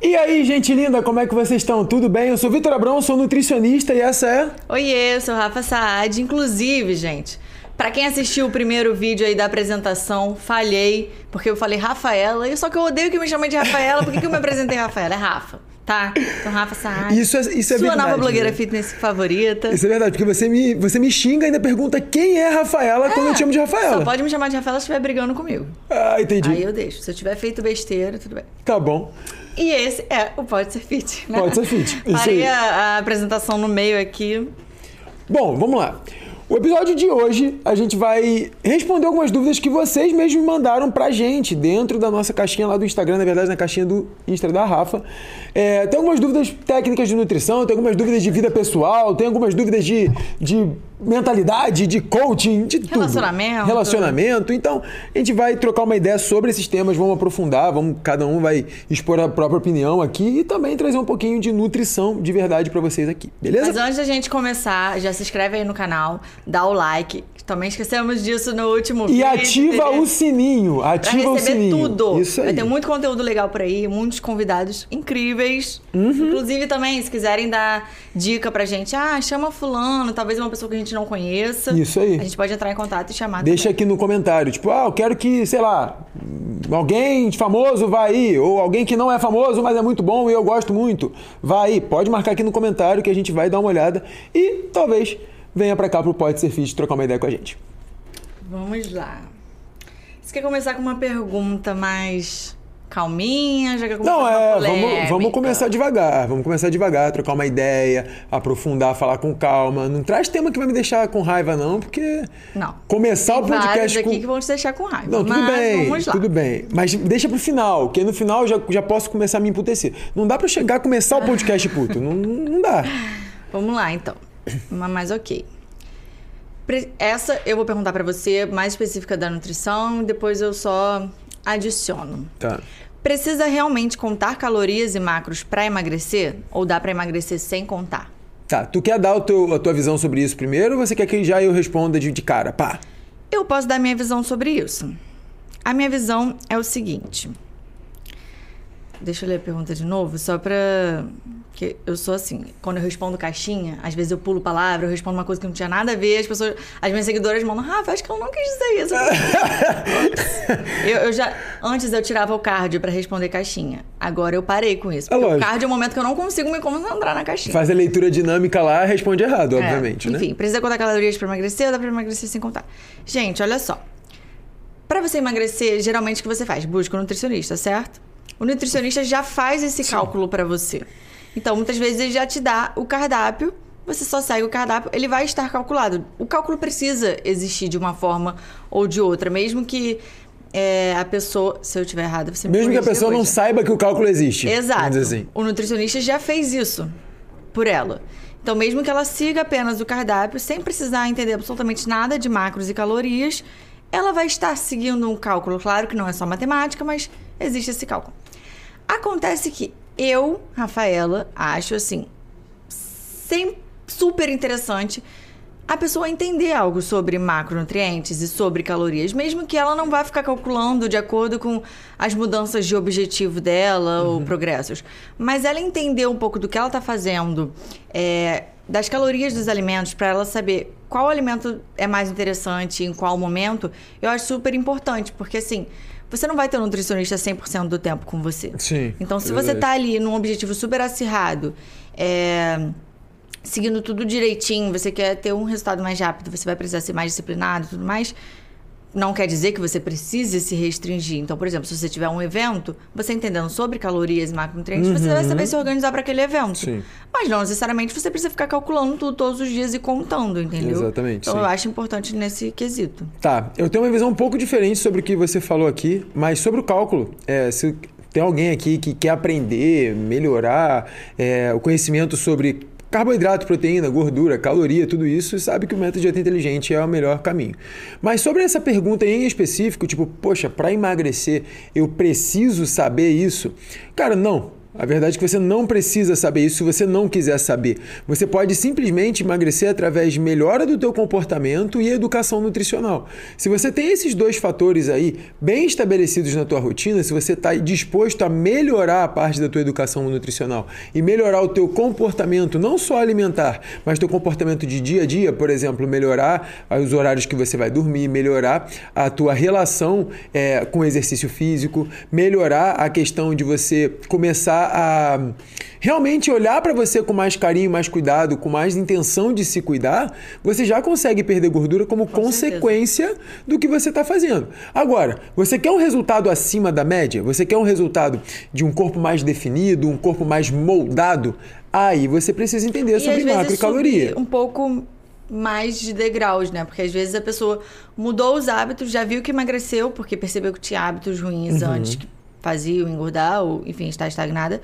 E aí, gente linda, como é que vocês estão? Tudo bem? Eu sou Vitor Abrão, sou nutricionista e essa é. Oiê, eu sou Rafa Saad. Inclusive, gente, para quem assistiu o primeiro vídeo aí da apresentação, falhei, porque eu falei Rafaela, só que eu odeio que me chamem de Rafaela, por que, que eu me apresentei Rafaela? É Rafa. Tá, então Rafa Saad. Isso é, isso é Sua verdade. nova blogueira né? fitness favorita. Isso é verdade, porque você me, você me xinga e ainda pergunta quem é Rafaela quando eu te chamo de Rafaela. Só pode me chamar de Rafaela se estiver brigando comigo. Ah, entendi. Aí eu deixo. Se eu tiver feito besteira, tudo bem. Tá bom. E esse é o Pode Ser Fit, né? Pode Ser Fit, Parei a, a apresentação no meio aqui. Bom, vamos lá. O episódio de hoje a gente vai responder algumas dúvidas que vocês mesmos mandaram pra gente dentro da nossa caixinha lá do Instagram, na verdade na caixinha do Insta da Rafa. É, tem algumas dúvidas técnicas de nutrição, tem algumas dúvidas de vida pessoal, tem algumas dúvidas de, de mentalidade, de coaching, de tudo. Relacionamento. Relacionamento. Então, a gente vai trocar uma ideia sobre esses temas, vamos aprofundar, vamos, cada um vai expor a própria opinião aqui e também trazer um pouquinho de nutrição de verdade pra vocês aqui, beleza? Mas antes da gente começar, já se inscreve aí no canal, dá o like. Também esquecemos disso no último E vídeo. ativa o sininho. Ativa o sininho. tudo. Isso aí. Vai ter muito conteúdo legal por aí, muitos convidados incríveis. Uhum. Inclusive também, se quiserem dar dica pra gente, ah, chama fulano, talvez uma pessoa que a gente não conheça. Isso aí. A gente pode entrar em contato e chamar Deixa também. aqui no comentário, tipo, ah, eu quero que, sei lá, alguém famoso vá aí, ou alguém que não é famoso, mas é muito bom e eu gosto muito, vá aí. Pode marcar aqui no comentário que a gente vai dar uma olhada e talvez venha pra cá pro Pode Ser Fit trocar uma ideia com a gente. Vamos lá. Você quer começar com uma pergunta mais calminha? Já Não, é, vamos, vamos começar devagar, vamos começar devagar, trocar uma ideia, aprofundar, falar com calma. Não traz tema que vai me deixar com raiva, não, porque Não. começar o Tem vários podcast aqui com. que vão te deixar com raiva. Não, tudo bem, vamos lá. tudo bem. Mas deixa pro final, porque no final eu já, já posso começar a me emputecer. Não dá pra chegar a começar o podcast puto. não, não dá. Vamos lá, então. Mas, ok. Essa eu vou perguntar pra você, mais específica da nutrição, depois eu só adiciono. Tá. Precisa realmente contar calorias e macros pra emagrecer? Ou dá pra emagrecer sem contar? Tá, tu quer dar teu, a tua visão sobre isso primeiro ou você quer que já eu responda de, de cara? Pá. Eu posso dar minha visão sobre isso. A minha visão é o seguinte. Deixa eu ler a pergunta de novo, só pra. que eu sou assim, quando eu respondo caixinha, às vezes eu pulo palavra, eu respondo uma coisa que não tinha nada a ver, as pessoas, as minhas seguidoras mandam, Rafa, acho que eu não quis dizer isso. eu, eu já. Antes eu tirava o cardio pra responder caixinha. Agora eu parei com isso. É Porque o cardio é o momento que eu não consigo me concentrar na caixinha. Faz a leitura dinâmica lá responde errado, É, obviamente, né? Enfim, precisa contar calorias pra emagrecer ou dá pra emagrecer sem contar? Gente, olha só. Pra você emagrecer, geralmente o que você faz? Busca um nutricionista, certo? O nutricionista já faz esse cálculo pra você. Então, muitas vezes ele já te dá o cardápio, você só segue o cardápio, ele vai estar calculado. O cálculo precisa existir de uma forma ou de outra, mesmo que é, a pessoa. Se eu estiver errada, você me Mesmo que a pessoa não saiba que o cálculo existe. Exato. Assim. O nutricionista já fez isso por ela. Então, mesmo que ela siga apenas o cardápio, sem precisar entender absolutamente nada de macros e calorias, ela vai estar seguindo um cálculo. Claro que não é só matemática, mas existe esse cálculo. Acontece que eu, Rafaela, acho assim, sem, super interessante a pessoa entender algo sobre macronutrientes e sobre calorias, mesmo que ela não vá ficar calculando de acordo com as mudanças de objetivo dela ou progressos. Mas ela entender um pouco do que ela está fazendo, é, das calorias dos alimentos, para ela saber qual alimento é mais interessante, em qual momento, eu acho super importante, porque assim. Você não vai ter um nutricionista 100% do tempo com você. Sim, Então, se é você verdade. tá ali num objetivo super acirrado, é, seguindo tudo direitinho, você quer ter um resultado mais rápido, você vai precisar ser mais disciplinado e tudo mais. Não quer dizer que você precise se restringir. Então, por exemplo, se você tiver um evento, você entendendo sobre calorias e macronutrientes, você vai saber se organizar para aquele evento. Uhum. Sim. Mas não necessariamente você precisa ficar calculando tudo todos os dias e contando, entendeu? Exatamente, Então, sim. eu acho importante nesse quesito. Tá, eu tenho uma visão um pouco diferente sobre o que você falou aqui, mas sobre o cálculo. É, se tem alguém aqui que quer aprender, melhorar é, o conhecimento sobre carboidrato, proteína, gordura, caloria, tudo isso, sabe que o método de dieta inteligente é o melhor caminho. Mas sobre essa pergunta em específico, tipo, poxa, para emagrecer eu preciso saber isso? Cara, não. A verdade é que você não precisa saber isso se você não quiser saber. Você pode simplesmente emagrecer através de melhora do teu comportamento e educação nutricional. Se você tem esses dois fatores aí bem estabelecidos na tua rotina, se você está disposto a melhorar a parte da tua educação nutricional e melhorar o teu comportamento, não só alimentar, mas teu comportamento de dia a dia, por exemplo, melhorar os horários que você vai dormir, melhorar a tua relação é, com exercício físico, melhorar a questão de você começar a realmente olhar para você com mais carinho, mais cuidado, com mais intenção de se cuidar, você já consegue perder gordura como com consequência certeza. do que você está fazendo. Agora, você quer um resultado acima da média? Você quer um resultado de um corpo mais definido, um corpo mais moldado? Aí você precisa entender e sobre macro e caloria. Um pouco mais de degraus, né? Porque às vezes a pessoa mudou os hábitos, já viu que emagreceu, porque percebeu que tinha hábitos ruins uhum. antes que faziam engordar, ou enfim, estar estagnada.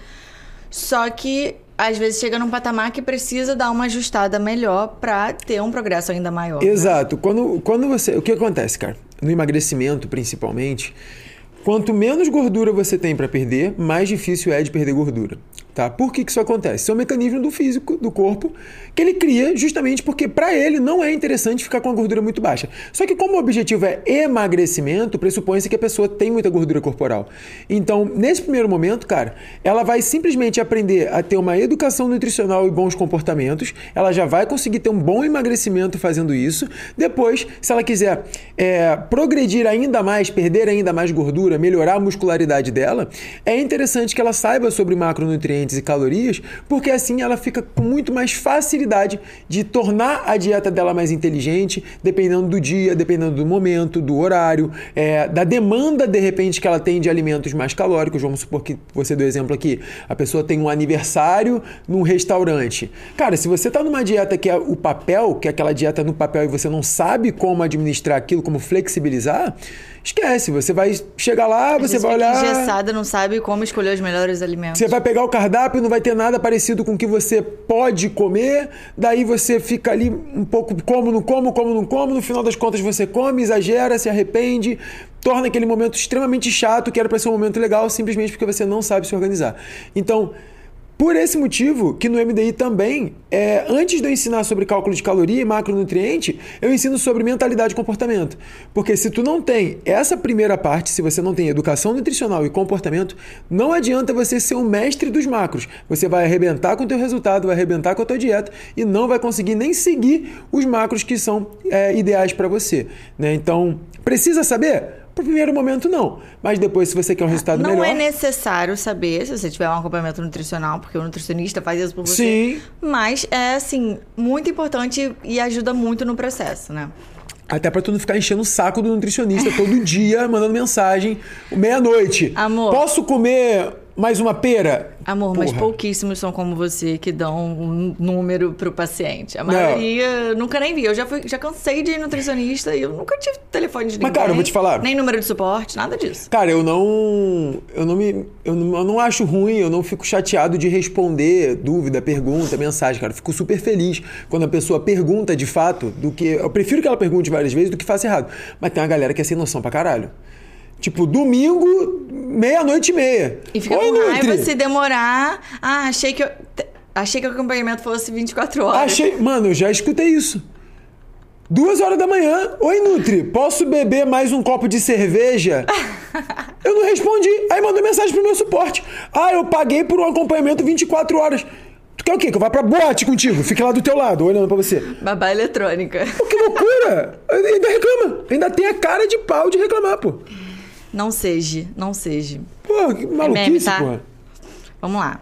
Só que às vezes chega num patamar que precisa dar uma ajustada melhor para ter um progresso ainda maior. Né? Exato. Né? Quando, quando você. O que acontece, cara? No emagrecimento, principalmente, quanto menos gordura você tem para perder, mais difícil é de perder gordura. Tá? Por que, que isso acontece? Isso é um mecanismo do físico, do corpo, que ele cria justamente porque para ele não é interessante ficar com a gordura muito baixa. Só que como o objetivo é emagrecimento, pressupõe-se que a pessoa tem muita gordura corporal. Então, nesse primeiro momento, cara, ela vai simplesmente aprender a ter uma educação nutricional e bons comportamentos, ela já vai conseguir ter um bom emagrecimento fazendo isso. Depois, se ela quiser é, progredir ainda mais, perder ainda mais gordura, melhorar a muscularidade dela, é interessante que ela saiba sobre macronutrientes nutrientes e calorias, porque assim ela fica com muito mais facilidade de tornar a dieta dela mais inteligente, dependendo do dia, dependendo do momento, do horário, é, da demanda de repente que ela tem de alimentos mais calóricos. Vamos supor que você deu exemplo aqui, a pessoa tem um aniversário num restaurante. Cara, se você está numa dieta que é o papel, que é aquela dieta no papel e você não sabe como administrar aquilo, como flexibilizar, esquece. Você vai chegar lá, você vai olhar. engessada, não sabe como escolher os melhores alimentos. Você vai pegar o cardápio, não vai ter nada parecido com o que você pode comer. Daí você fica ali um pouco como, não como, como, não como. No final das contas você come, exagera, se arrepende, torna aquele momento extremamente chato, que era para ser um momento legal, simplesmente porque você não sabe se organizar. Então. Por esse motivo, que no MDI também, é, antes de eu ensinar sobre cálculo de caloria e macronutriente, eu ensino sobre mentalidade e comportamento. Porque se tu não tem essa primeira parte, se você não tem educação nutricional e comportamento, não adianta você ser o mestre dos macros. Você vai arrebentar com o teu resultado, vai arrebentar com a tua dieta e não vai conseguir nem seguir os macros que são é, ideais para você. Né? Então, precisa saber? Para o primeiro momento, não. Mas depois, se você quer um resultado não melhor. Não é necessário saber se você tiver um acompanhamento nutricional, porque o nutricionista faz isso por você. Sim. Mas é, assim, muito importante e ajuda muito no processo, né? Até pra tu não ficar enchendo o saco do nutricionista todo dia, mandando mensagem, meia-noite. Amor. Posso comer mais uma pera? Amor, Porra. mas pouquíssimos são como você que dão um número pro paciente. A maioria não. nunca nem vi. Eu já, fui, já cansei de ir nutricionista e eu nunca tive telefone de ninguém. Mas, cara, eu vou te falar. Nem número de suporte, nada disso. Cara, eu não. Eu não me. Eu não, eu não acho ruim, eu não fico chateado de responder dúvida, pergunta, mensagem, cara. Eu fico super feliz quando a pessoa pergunta de fato do que. Eu prefiro que ela pergunte várias vezes do que faça errado. Mas tem uma galera que é sem noção pra caralho. Tipo, domingo, meia-noite e meia. E fica Oi, com Nutri. raiva se demorar. Ah, achei que eu... Achei que o acompanhamento fosse 24 horas. Achei... Mano, eu já escutei isso. Duas horas da manhã. Oi, Nutri, posso beber mais um copo de cerveja? eu não respondi. Aí mandou mensagem pro meu suporte. Ah, eu paguei por um acompanhamento 24 horas. Tu quer o quê? Que eu vá pra boate contigo? Fique lá do teu lado, olhando pra você. Babá eletrônica. Pô, que loucura! Ainda reclama. Ainda tem a cara de pau de reclamar, pô. Não seja, não seja. Pô, que maluquice, é meme, tá? pô. Vamos lá.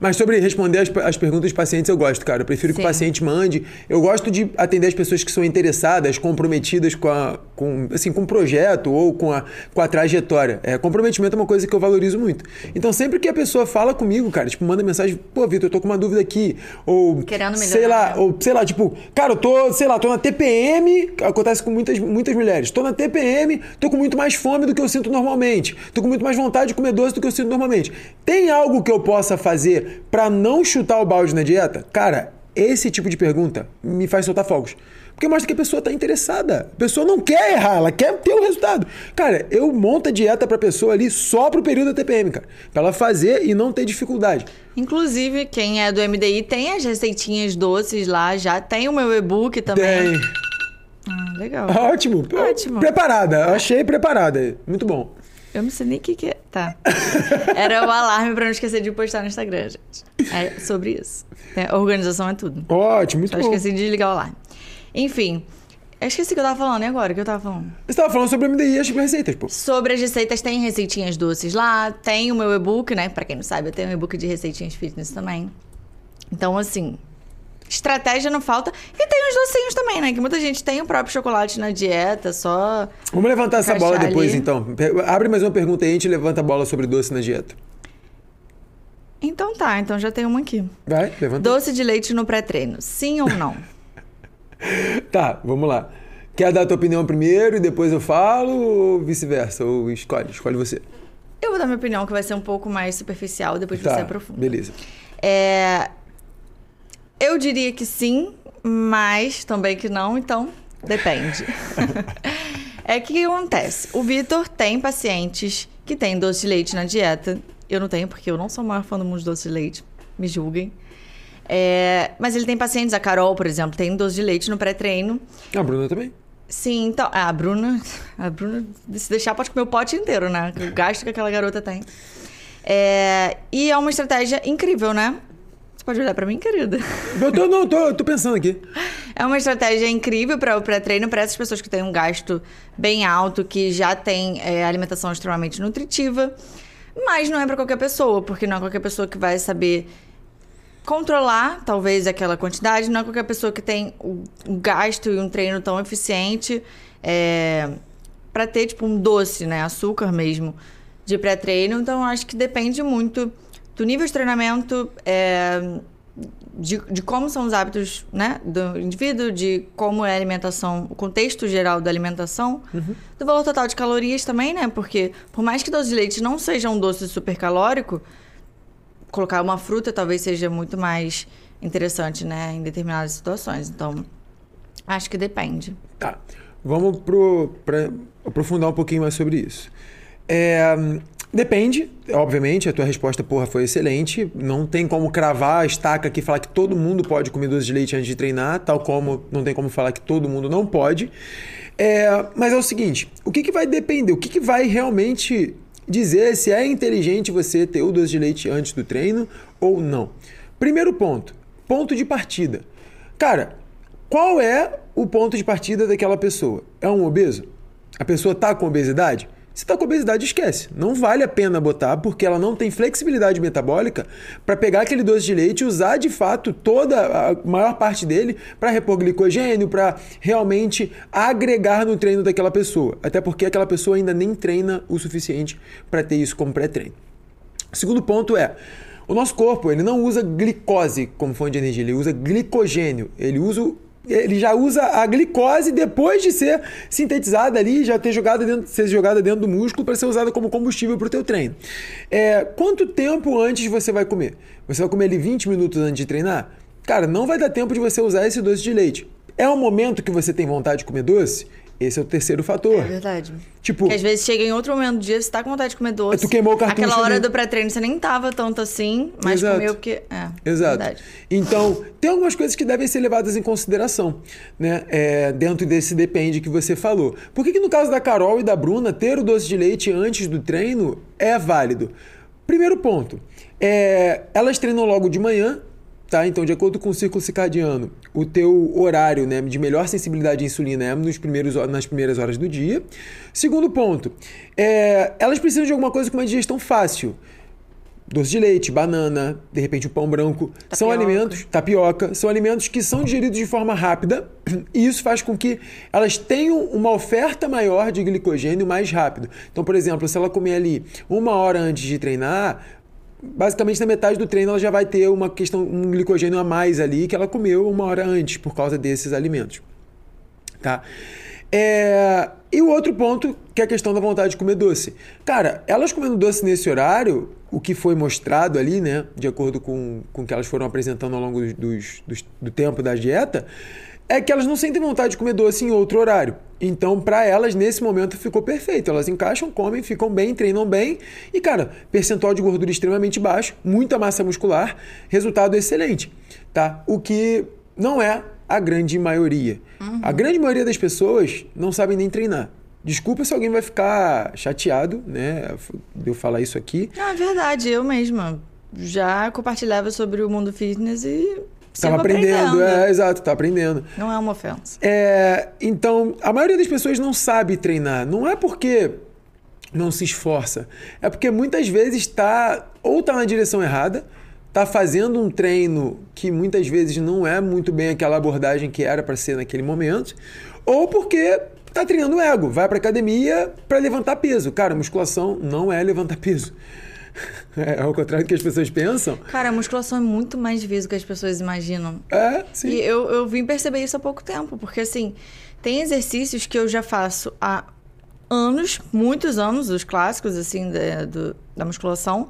Mas sobre responder as, as perguntas dos pacientes, eu gosto, cara. Eu prefiro Sim. que o paciente mande. Eu gosto de atender as pessoas que são interessadas, comprometidas com, a, com, assim, com o projeto ou com a, com a trajetória. É, comprometimento é uma coisa que eu valorizo muito. Então, sempre que a pessoa fala comigo, cara, tipo, manda mensagem, pô, Vitor, eu tô com uma dúvida aqui. Ou, Querendo sei lá, ou, sei lá, tipo, cara, eu tô, sei lá, tô na TPM, acontece com muitas, muitas mulheres. Tô na TPM, tô com muito mais fome do que eu sinto normalmente. Tô com muito mais vontade de comer doce do que eu sinto normalmente. Tem algo que eu possa fazer para não chutar o balde na dieta? Cara, esse tipo de pergunta me faz soltar fogos. Porque mostra que a pessoa está interessada. A pessoa não quer errar, ela quer ter o resultado. Cara, eu monto a dieta pra pessoa ali só pro período da TPM, cara. Pra ela fazer e não ter dificuldade. Inclusive, quem é do MDI tem as receitinhas doces lá, já tem o meu e-book também. Tem. Ah, legal. Ótimo. Ótimo. Preparada. Achei preparada. Muito bom. Eu não sei nem o que, que é. Tá. Era o alarme pra não esquecer de postar no Instagram, gente. É sobre isso. É, organização é tudo. Ótimo, muito Só bom. esqueci de desligar o alarme. Enfim, eu esqueci o que eu tava falando. E agora? O que eu tava falando? Você tava falando sobre MDI e as receitas, pô. Sobre as receitas, tem receitinhas doces lá. Tem o meu e-book, né? Pra quem não sabe, eu tenho um e-book de receitinhas fitness também. Então, assim, estratégia não falta. E tem os docinhos também, né? Que muita gente tem o próprio chocolate na dieta, só. Vamos levantar essa bola depois, ali. então. Abre mais uma pergunta aí a gente levanta a bola sobre doce na dieta. Então tá, então já tem uma aqui. Vai, levanta. Doce de leite no pré-treino, sim ou não? Tá, vamos lá. Quer dar a tua opinião primeiro e depois eu falo ou vice-versa? Ou escolhe, escolhe você. Eu vou dar minha opinião, que vai ser um pouco mais superficial, depois você Tá, aprofunda. beleza. É, Eu diria que sim, mas também que não, então depende. é que o que acontece? O Vitor tem pacientes que têm doce de leite na dieta. Eu não tenho, porque eu não sou maior fã do mundo de doce de leite. Me julguem. É, Mas ele tem pacientes, a Carol, por exemplo, tem doce de leite no pré-treino. A Bruna também. Sim, então. ah, A Bruna. A Bruna, se deixar, pode comer o pote inteiro, né? O gasto que aquela garota tem. É, e é uma estratégia incrível, né? Pode olhar pra mim, querida. Eu tô, não, tô, tô pensando aqui. É uma estratégia incrível para o pré-treino para essas pessoas que têm um gasto bem alto, que já têm é, alimentação extremamente nutritiva. Mas não é para qualquer pessoa, porque não é qualquer pessoa que vai saber controlar, talvez, aquela quantidade. Não é qualquer pessoa que tem um gasto e um treino tão eficiente é, para ter, tipo, um doce, né? Açúcar mesmo, de pré-treino. Então, acho que depende muito do nível de treinamento, é, de, de como são os hábitos né, do indivíduo, de como é a alimentação, o contexto geral da alimentação, do valor total de calorias também, né? Porque por mais que doce de leite não seja um doce super calórico, colocar uma fruta talvez seja muito mais interessante, né? Em determinadas situações. Então, acho que depende. Tá. Vamos pro, pra aprofundar um pouquinho mais sobre isso. É, depende, obviamente, a tua resposta, porra, foi excelente. Não tem como cravar a estaca aqui e falar que todo mundo pode comer doce de leite antes de treinar, tal como não tem como falar que todo mundo não pode. É, mas é o seguinte, o que, que vai depender? O que, que vai realmente dizer se é inteligente você ter o doce de leite antes do treino ou não? Primeiro ponto, ponto de partida. Cara, qual é o ponto de partida daquela pessoa? É um obeso? A pessoa está com obesidade? Se está com obesidade, esquece. Não vale a pena botar, porque ela não tem flexibilidade metabólica para pegar aquele doce de leite e usar de fato toda a maior parte dele para repor glicogênio, para realmente agregar no treino daquela pessoa. Até porque aquela pessoa ainda nem treina o suficiente para ter isso como pré-treino. Segundo ponto é, o nosso corpo ele não usa glicose como fonte de energia, ele usa glicogênio. Ele usa ele já usa a glicose depois de ser sintetizada ali, já ter jogada dentro, ser jogada dentro do músculo para ser usada como combustível para o teu treino. É, quanto tempo antes você vai comer? Você vai comer ali 20 minutos antes de treinar? Cara, não vai dar tempo de você usar esse doce de leite. É um momento que você tem vontade de comer doce? Esse é o terceiro fator. É verdade. Tipo, Porque às vezes chega em outro momento do dia, você tá com vontade de comer doce. Tu queimou o cartucho Aquela hora do pré-treino você nem tava tanto assim, mas Exato. comeu porque. É, Exato. Verdade. Então, tem algumas coisas que devem ser levadas em consideração, né? É, dentro desse depende que você falou. Por que, que no caso da Carol e da Bruna, ter o doce de leite antes do treino é válido? Primeiro ponto, é, elas treinam logo de manhã, tá? Então, de acordo com o círculo circadiano, o teu horário né, de melhor sensibilidade à insulina é nos primeiros, nas primeiras horas do dia. Segundo ponto, é, elas precisam de alguma coisa com uma digestão fácil doce de leite, banana, de repente o pão branco, são Tapioca. alimentos, tapioca, são alimentos que são digeridos de forma rápida e isso faz com que elas tenham uma oferta maior de glicogênio mais rápido. Então, por exemplo, se ela comer ali uma hora antes de treinar, basicamente na metade do treino ela já vai ter uma questão, um glicogênio a mais ali que ela comeu uma hora antes por causa desses alimentos. Tá? É, E o outro ponto, que é a questão da vontade de comer doce. Cara, elas comendo doce nesse horário, o que foi mostrado ali, né, de acordo com, com o que elas foram apresentando ao longo dos, dos- do tempo da dieta, é que elas não sentem vontade de comer doce em outro horário. Então, para elas, nesse momento, ficou perfeito. Elas encaixam, comem, ficam bem, treinam bem. E, cara, percentual de gordura extremamente baixo, muita massa muscular, resultado excelente. Tá? O que não é a grande maioria. Uhum. A grande maioria das pessoas não sabem nem treinar. Desculpa se alguém vai ficar chateado, né? De eu falar isso aqui. Não, é verdade, eu mesma já compartilhava sobre o mundo fitness e Estava aprendendo, é, exato, tá aprendendo. Não é uma ofensa. É, então, a maioria das pessoas não sabe treinar. Não é porque não se esforça, é porque muitas vezes está ou está na direção errada, está fazendo um treino que muitas vezes não é muito bem aquela abordagem que era para ser naquele momento, ou porque está treinando ego, vai para academia para levantar peso. Cara, musculação não é levantar peso. É ao contrário do que as pessoas pensam. Cara, a musculação é muito mais difícil do que as pessoas imaginam. É, sim. E eu, eu vim perceber isso há pouco tempo, porque assim, tem exercícios que eu já faço há anos, muitos anos, os clássicos, assim, da, do, da musculação.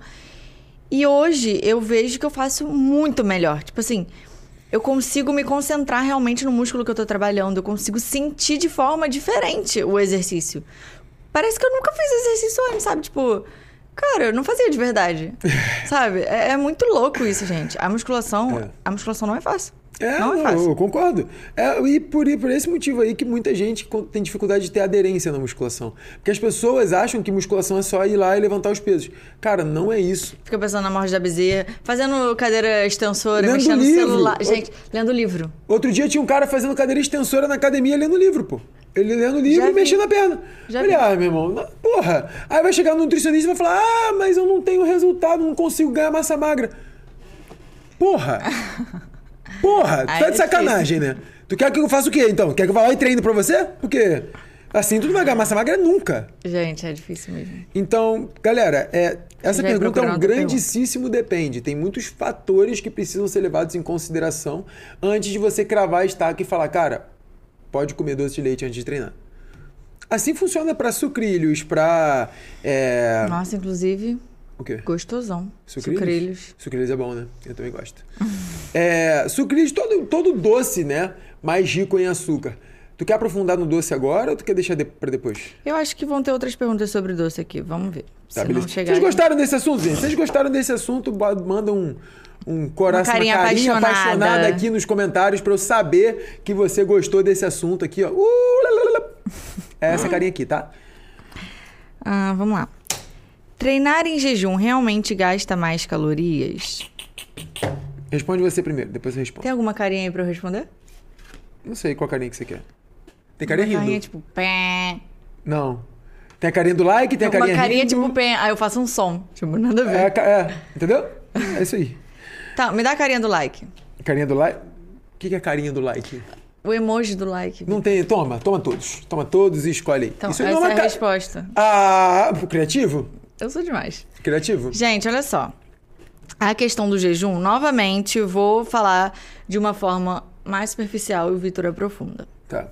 E hoje eu vejo que eu faço muito melhor. Tipo assim, eu consigo me concentrar realmente no músculo que eu tô trabalhando, eu consigo sentir de forma diferente o exercício. Parece que eu nunca fiz exercício antes, sabe? Tipo, Cara, eu não fazia de verdade. sabe? É, é, muito louco isso, gente. A musculação, é. a musculação não é fácil. É, não é fácil. eu concordo. É, e por, por esse motivo aí que muita gente tem dificuldade de ter aderência na musculação. Porque as pessoas acham que musculação é só ir lá e levantar os pesos. Cara, não é isso. Fica pensando na morte da bezerra, fazendo cadeira extensora, lendo mexendo livro. no celular. Gente, Outro... lendo livro. Outro dia tinha um cara fazendo cadeira extensora na academia lendo livro, pô. Ele lendo livro e mexendo a perna. Já Falei, ah, meu irmão, porra. Aí vai chegar no nutricionista e vai falar: ah, mas eu não tenho resultado, não consigo ganhar massa magra. Porra! Porra, tu tá de é sacanagem, né? Tu quer que eu faça o quê, então? Quer que eu vá lá e treine pra você? Porque assim tu não vai ganhar massa magra nunca. Gente, é difícil mesmo. Então, galera, é, essa Já pergunta é um grandíssimo depende. Tem muitos fatores que precisam ser levados em consideração antes de você cravar a estaca e falar, cara, pode comer doce de leite antes de treinar. Assim funciona para sucrilhos, para. É... Nossa, inclusive. O quê? Gostosão. Sucrilhos? Sucrilhos. Sucrilhos é bom, né? Eu também gosto. é, sucrilhos, todo, todo doce, né? Mais rico em açúcar. Tu quer aprofundar no doce agora ou tu quer deixar de, para depois? Eu acho que vão ter outras perguntas sobre doce aqui. Vamos ver. Tá, Se Vocês gostaram desse assunto, gente? Vocês gostaram desse assunto, manda um, um coração, uma carinha, uma carinha apaixonada. apaixonada. aqui nos comentários para eu saber que você gostou desse assunto aqui, ó. Uh, é essa carinha aqui, tá? Ah, vamos lá. Treinar em jejum realmente gasta mais calorias? Responde você primeiro, depois eu respondo. Tem alguma carinha aí pra eu responder? Não sei qual carinha que você quer. Tem carinha rindo. carinha tipo... Pé. Não. Tem a carinha do like, tem a carinha Uma carinha rindo. tipo pé. Aí eu faço um som. Tipo, nada a ver. É, é entendeu? É isso aí. Tá, me dá a carinha do like. Carinha do like? O que, que é carinha do like? O emoji do like. Não tem. Toma, toma todos. Toma todos e escolhe aí. Então, Isso essa é, é a ca... resposta. Ah, criativo? Eu sou demais. Criativo? Gente, olha só. A questão do jejum, novamente, vou falar de uma forma mais superficial e o Vitor aprofunda. Tá.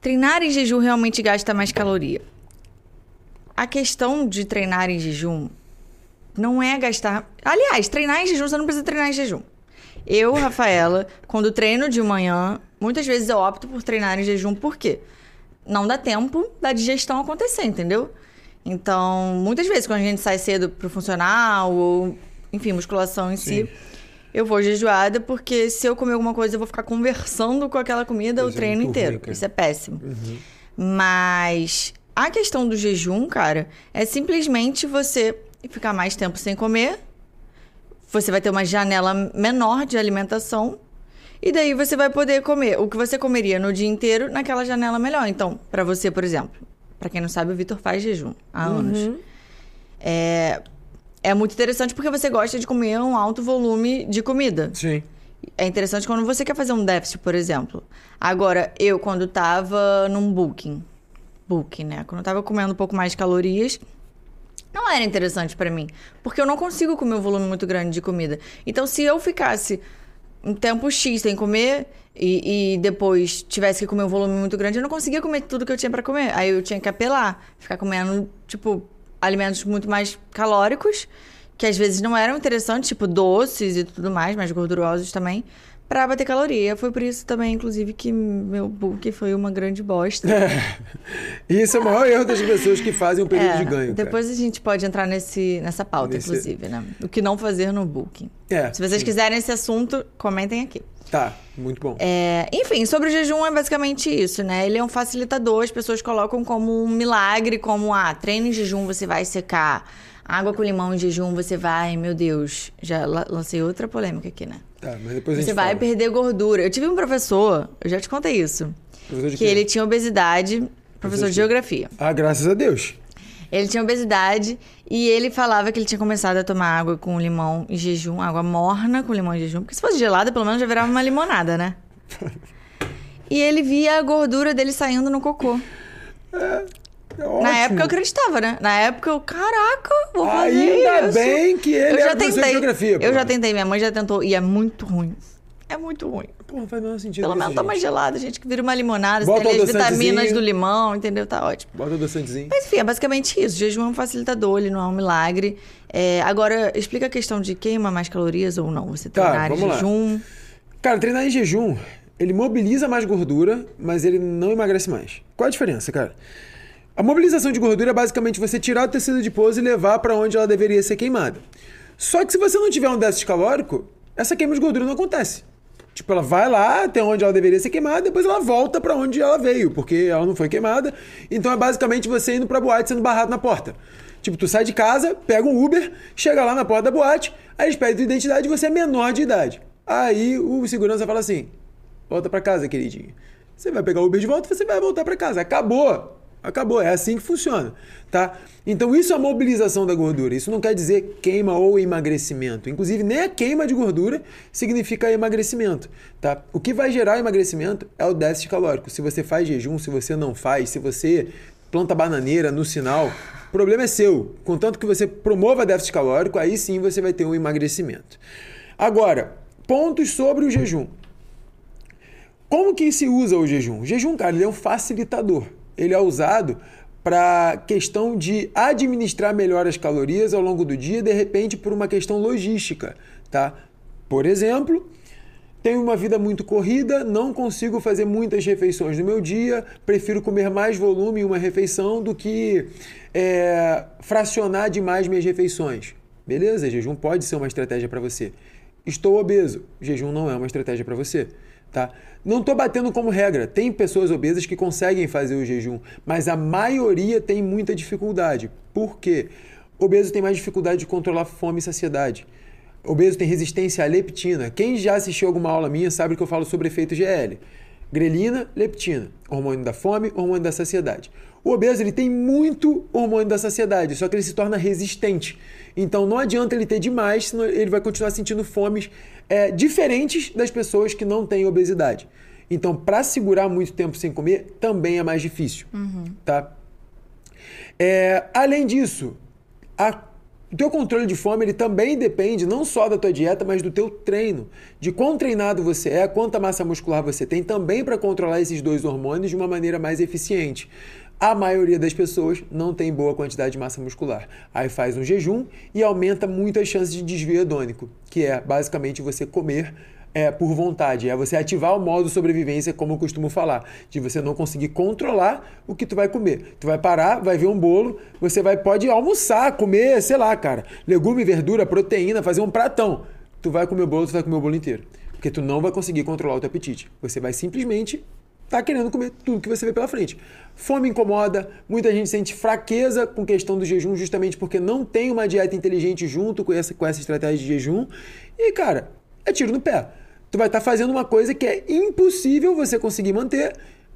Treinar em jejum realmente gasta mais caloria. A questão de treinar em jejum não é gastar. Aliás, treinar em jejum, você não precisa treinar em jejum. Eu, Rafaela, quando treino de manhã, muitas vezes eu opto por treinar em jejum, por quê? Não dá tempo da digestão acontecer, entendeu? Então, muitas vezes, quando a gente sai cedo pro funcional, ou, enfim, musculação em Sim. si, eu vou jejuada, porque se eu comer alguma coisa, eu vou ficar conversando com aquela comida o é treino inteiro. Ruim, Isso é péssimo. Uhum. Mas a questão do jejum, cara, é simplesmente você ficar mais tempo sem comer. Você vai ter uma janela menor de alimentação. E daí você vai poder comer o que você comeria no dia inteiro naquela janela melhor. Então, para você, por exemplo, para quem não sabe, o Vitor faz jejum há uhum. anos. É, é muito interessante porque você gosta de comer um alto volume de comida. Sim. É interessante quando você quer fazer um déficit, por exemplo. Agora, eu, quando tava num booking, booking, né? Quando eu tava comendo um pouco mais de calorias, não era interessante para mim, porque eu não consigo comer um volume muito grande de comida. Então, se eu ficasse um tempo X sem comer e, e, depois tivesse que comer um volume muito grande, eu não conseguia comer tudo que eu tinha para comer. Aí eu tinha que apelar, ficar comendo, tipo, alimentos muito mais calóricos, que às vezes não eram interessantes, tipo doces e tudo mais, mais gordurosos também, pra bater caloria. Foi por isso também, inclusive, que meu book foi uma grande bosta. Isso é o maior erro das pessoas que fazem um período É, de ganho. cara. Depois a gente pode entrar nesse, nessa pauta, Nesse- inclusive, né? O que não fazer no booking. É, Se vocês sim. quiserem esse assunto, comentem aqui. Tá, muito bom. É, enfim, sobre o jejum é basicamente isso, né? Ele é um facilitador, as pessoas colocam como um milagre, como, ah, treino em jejum, você vai secar. Água com limão em jejum, você vai, meu Deus. Já la- lancei outra polêmica aqui, né? Tá, mas depois a Você gente vai fala. perder gordura. Eu tive um professor, eu já te contei isso, Professor de que quê? ele tinha obesidade, professor Professor de de geografia. Ah, graças a Deus. Ele tinha obesidade e ele falava que ele tinha começado a tomar água com limão em jejum, água morna com limão em jejum, porque se fosse gelada, pelo menos já virava uma limonada, né? E ele via a gordura dele saindo no cocô. É ótimo. Na época eu acreditava, né? Na época eu, caraca, vou fazer Ainda isso. bem que ele eu já tentei. geografia, eu pô. já tentei, minha mãe já tentou e é muito ruim. É muito ruim. Não faz o menor sentido Pelo menos toma gelada, gente, que vira uma limonada, Bota você tem ali as vitaminas adoçantezinho. do limão, entendeu? Tá ótimo. Bota o doçantezinho. Mas enfim, é basicamente isso. O jejum é um facilitador, ele não é um milagre. É, agora, explica a queima de queima mais calorias ou não. Você Tá, treinar em vamos lá. jejum. Cara, treinar em jejum, ele mobiliza mais gordura, mas ele não emagrece mais. Qual a diferença, cara? A mobilização de gordura é basicamente você tirar o tecido adiposo e levar para onde ela deveria ser queimada. Só que se você não tiver um déficit calórico, essa queima de gordura não acontece. Tipo, ela vai lá até onde ela deveria ser queimada, depois ela volta para onde ela veio, porque ela não foi queimada. Então é basicamente você indo pra boate sendo barrado na porta. Tipo, tu sai de casa, pega um Uber, chega lá na porta da boate, aí eles pedem tua identidade e você é menor de idade. Aí o segurança fala assim: volta pra casa, queridinho. Você vai pegar o Uber de volta, você vai voltar pra casa. Acabou. Acabou, é assim que funciona, tá? Então isso é a mobilização da gordura. Isso não quer dizer queima ou emagrecimento. Inclusive, nem a queima de gordura significa emagrecimento, tá? O que vai gerar emagrecimento é o déficit calórico. Se você faz jejum, se você não faz, se você planta bananeira no sinal, o problema é seu. Contanto que você promova déficit calórico, aí sim você vai ter um emagrecimento. Agora, pontos sobre o jejum. Como que se usa o jejum? O jejum, cara, ele é um facilitador. Ele é usado para questão de administrar melhor as calorias ao longo do dia, de repente por uma questão logística, tá? Por exemplo, tenho uma vida muito corrida, não consigo fazer muitas refeições no meu dia, prefiro comer mais volume em uma refeição do que é, fracionar demais minhas refeições. Beleza? Jejum pode ser uma estratégia para você. Estou obeso, jejum não é uma estratégia para você. Tá? Não estou batendo como regra. Tem pessoas obesas que conseguem fazer o jejum, mas a maioria tem muita dificuldade. Por quê? Obeso tem mais dificuldade de controlar fome e saciedade. Obeso tem resistência à leptina. Quem já assistiu alguma aula minha sabe que eu falo sobre efeito GL. Grelina, leptina, hormônio da fome, hormônio da saciedade. O obeso ele tem muito hormônio da saciedade, só que ele se torna resistente. Então não adianta ele ter demais, senão ele vai continuar sentindo fomes é, diferentes das pessoas que não têm obesidade. Então, para segurar muito tempo sem comer, também é mais difícil. Tá? É, além disso, a o teu controle de fome ele também depende não só da tua dieta, mas do teu treino, de quão treinado você é, quanta massa muscular você tem, também para controlar esses dois hormônios de uma maneira mais eficiente. A maioria das pessoas não tem boa quantidade de massa muscular. Aí faz um jejum e aumenta muito as chances de desvio hedônico, que é basicamente você comer é, por vontade, é você ativar o modo sobrevivência, como eu costumo falar, de você não conseguir controlar o que tu vai comer. Tu vai parar, vai ver um bolo, você vai pode almoçar, comer, sei lá, cara, legume, verdura, proteína, fazer um pratão. Tu vai comer o bolo, tu vai comer o bolo inteiro, porque tu não vai conseguir controlar o teu apetite. Você vai simplesmente tá querendo comer tudo que você vê pela frente. Fome incomoda, muita gente sente fraqueza com questão do jejum justamente porque não tem uma dieta inteligente junto com essa, com essa estratégia de jejum. E, cara, é tiro no pé. Tu vai estar fazendo uma coisa que é impossível você conseguir manter.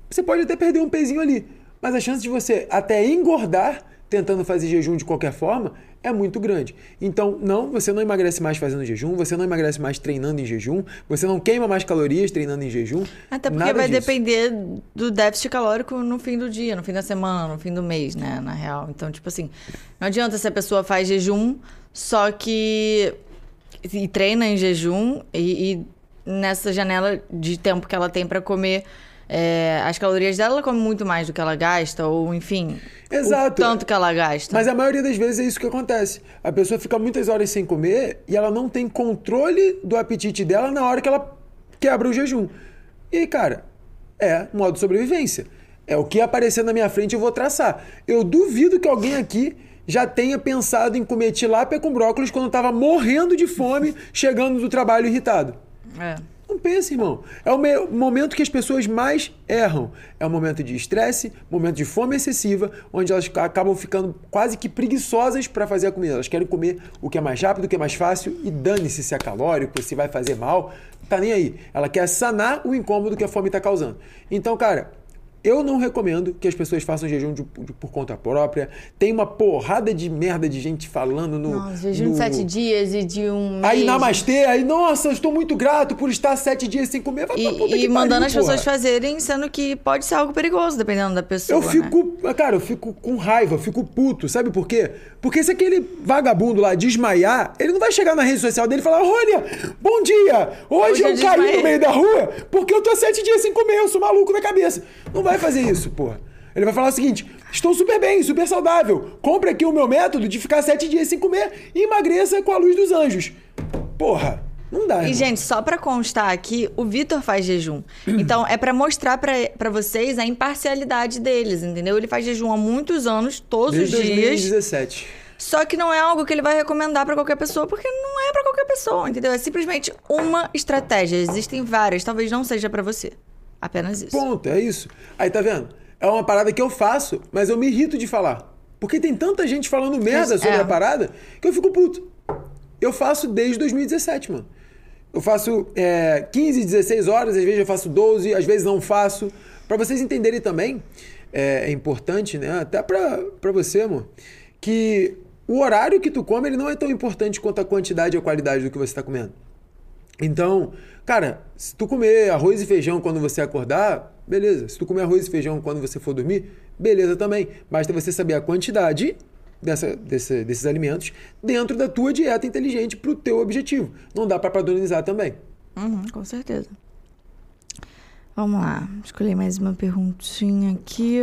Você pode até perder um pezinho ali, mas a chance de você até engordar tentando fazer jejum de qualquer forma é muito grande. Então, não, você não emagrece mais fazendo jejum, você não emagrece mais treinando em jejum, você não queima mais calorias treinando em jejum. Até porque vai disso. depender do déficit calórico no fim do dia, no fim da semana, no fim do mês, né? Na real. Então, tipo assim, não adianta se a pessoa faz jejum, só que. e treina em jejum e, e nessa janela de tempo que ela tem pra comer. É, as calorias dela, ela come muito mais do que ela gasta, ou enfim, Exato. o tanto que ela gasta. Mas a maioria das vezes é isso que acontece. A pessoa fica muitas horas sem comer e ela não tem controle do apetite dela na hora que ela quebra o jejum. E aí, cara, é modo de sobrevivência. É o que aparecer na minha frente eu vou traçar. Eu duvido que alguém aqui já tenha pensado em comer tilápia com brócolis quando estava morrendo de fome, chegando do trabalho irritado. É. Não pense, irmão. É o me- momento que as pessoas mais erram. É um momento de estresse, momento de fome excessiva, onde elas ca- acabam ficando quase que preguiçosas para fazer a comida. Elas querem comer o que é mais rápido, o que é mais fácil e dane-se se é calórico, se vai fazer mal. Tá nem aí. Ela quer sanar o incômodo que a fome está causando. Então, cara, eu não recomendo que as pessoas façam jejum de- de- por conta própria. Tem uma porrada de merda de gente falando no. Nossa, jejum no... de sete dias e de um mês. Aí namastê, aí, nossa, eu estou muito grato por estar sete dias sem comer. Vai pra puta E, que e mandando pariu, as pessoas porra. fazerem, sendo que pode ser algo perigoso, dependendo da pessoa. Eu né? fico, cara, eu fico com raiva, eu fico puto, sabe por quê? Porque se aquele vagabundo lá desmaiar, ele não vai chegar na rede social dele e falar: Olha, bom dia, hoje, Hoje eu eu caí desmaiei." no meio da rua porque eu tô sete dias sem comer, eu sou maluco da cabeça. Não vai fazer isso, porra. Ele vai falar o seguinte: estou super bem, super saudável. Compre aqui o meu método de ficar sete dias sem comer e emagreça com a luz dos anjos. Porra, não dá. E, irmão. gente, só pra constar aqui, o Vitor faz jejum. Então, é pra mostrar pra pra vocês a imparcialidade deles, entendeu? Ele faz jejum há muitos anos, todos Desde os dias. 2017. Só que não é algo que ele vai recomendar pra qualquer pessoa, porque não é pra qualquer pessoa, entendeu? É simplesmente uma estratégia. Existem várias, talvez não seja pra você. Apenas isso. Ponto, é isso. Aí tá vendo? É uma parada que eu faço, mas eu me irrito de falar. Porque tem tanta gente falando merda É. sobre a parada que eu fico puto. Eu faço desde 2017, mano. Eu faço é, 15, 16 horas, às vezes eu faço 12, às vezes não faço. Pra vocês entenderem também, é, é importante, né? Até pra, pra você, amor, que o horário que tu come ele não é tão importante quanto a quantidade e a qualidade do que você tá comendo. Então, cara, se tu comer arroz e feijão quando você acordar, beleza. Se tu comer arroz e feijão quando você for dormir, beleza também. Basta você saber a quantidade dessa, desse- desses alimentos dentro da tua dieta inteligente pro teu objetivo. Não dá pra padronizar também. Uhum, com certeza. Vamos lá. Escolhi mais uma perguntinha aqui.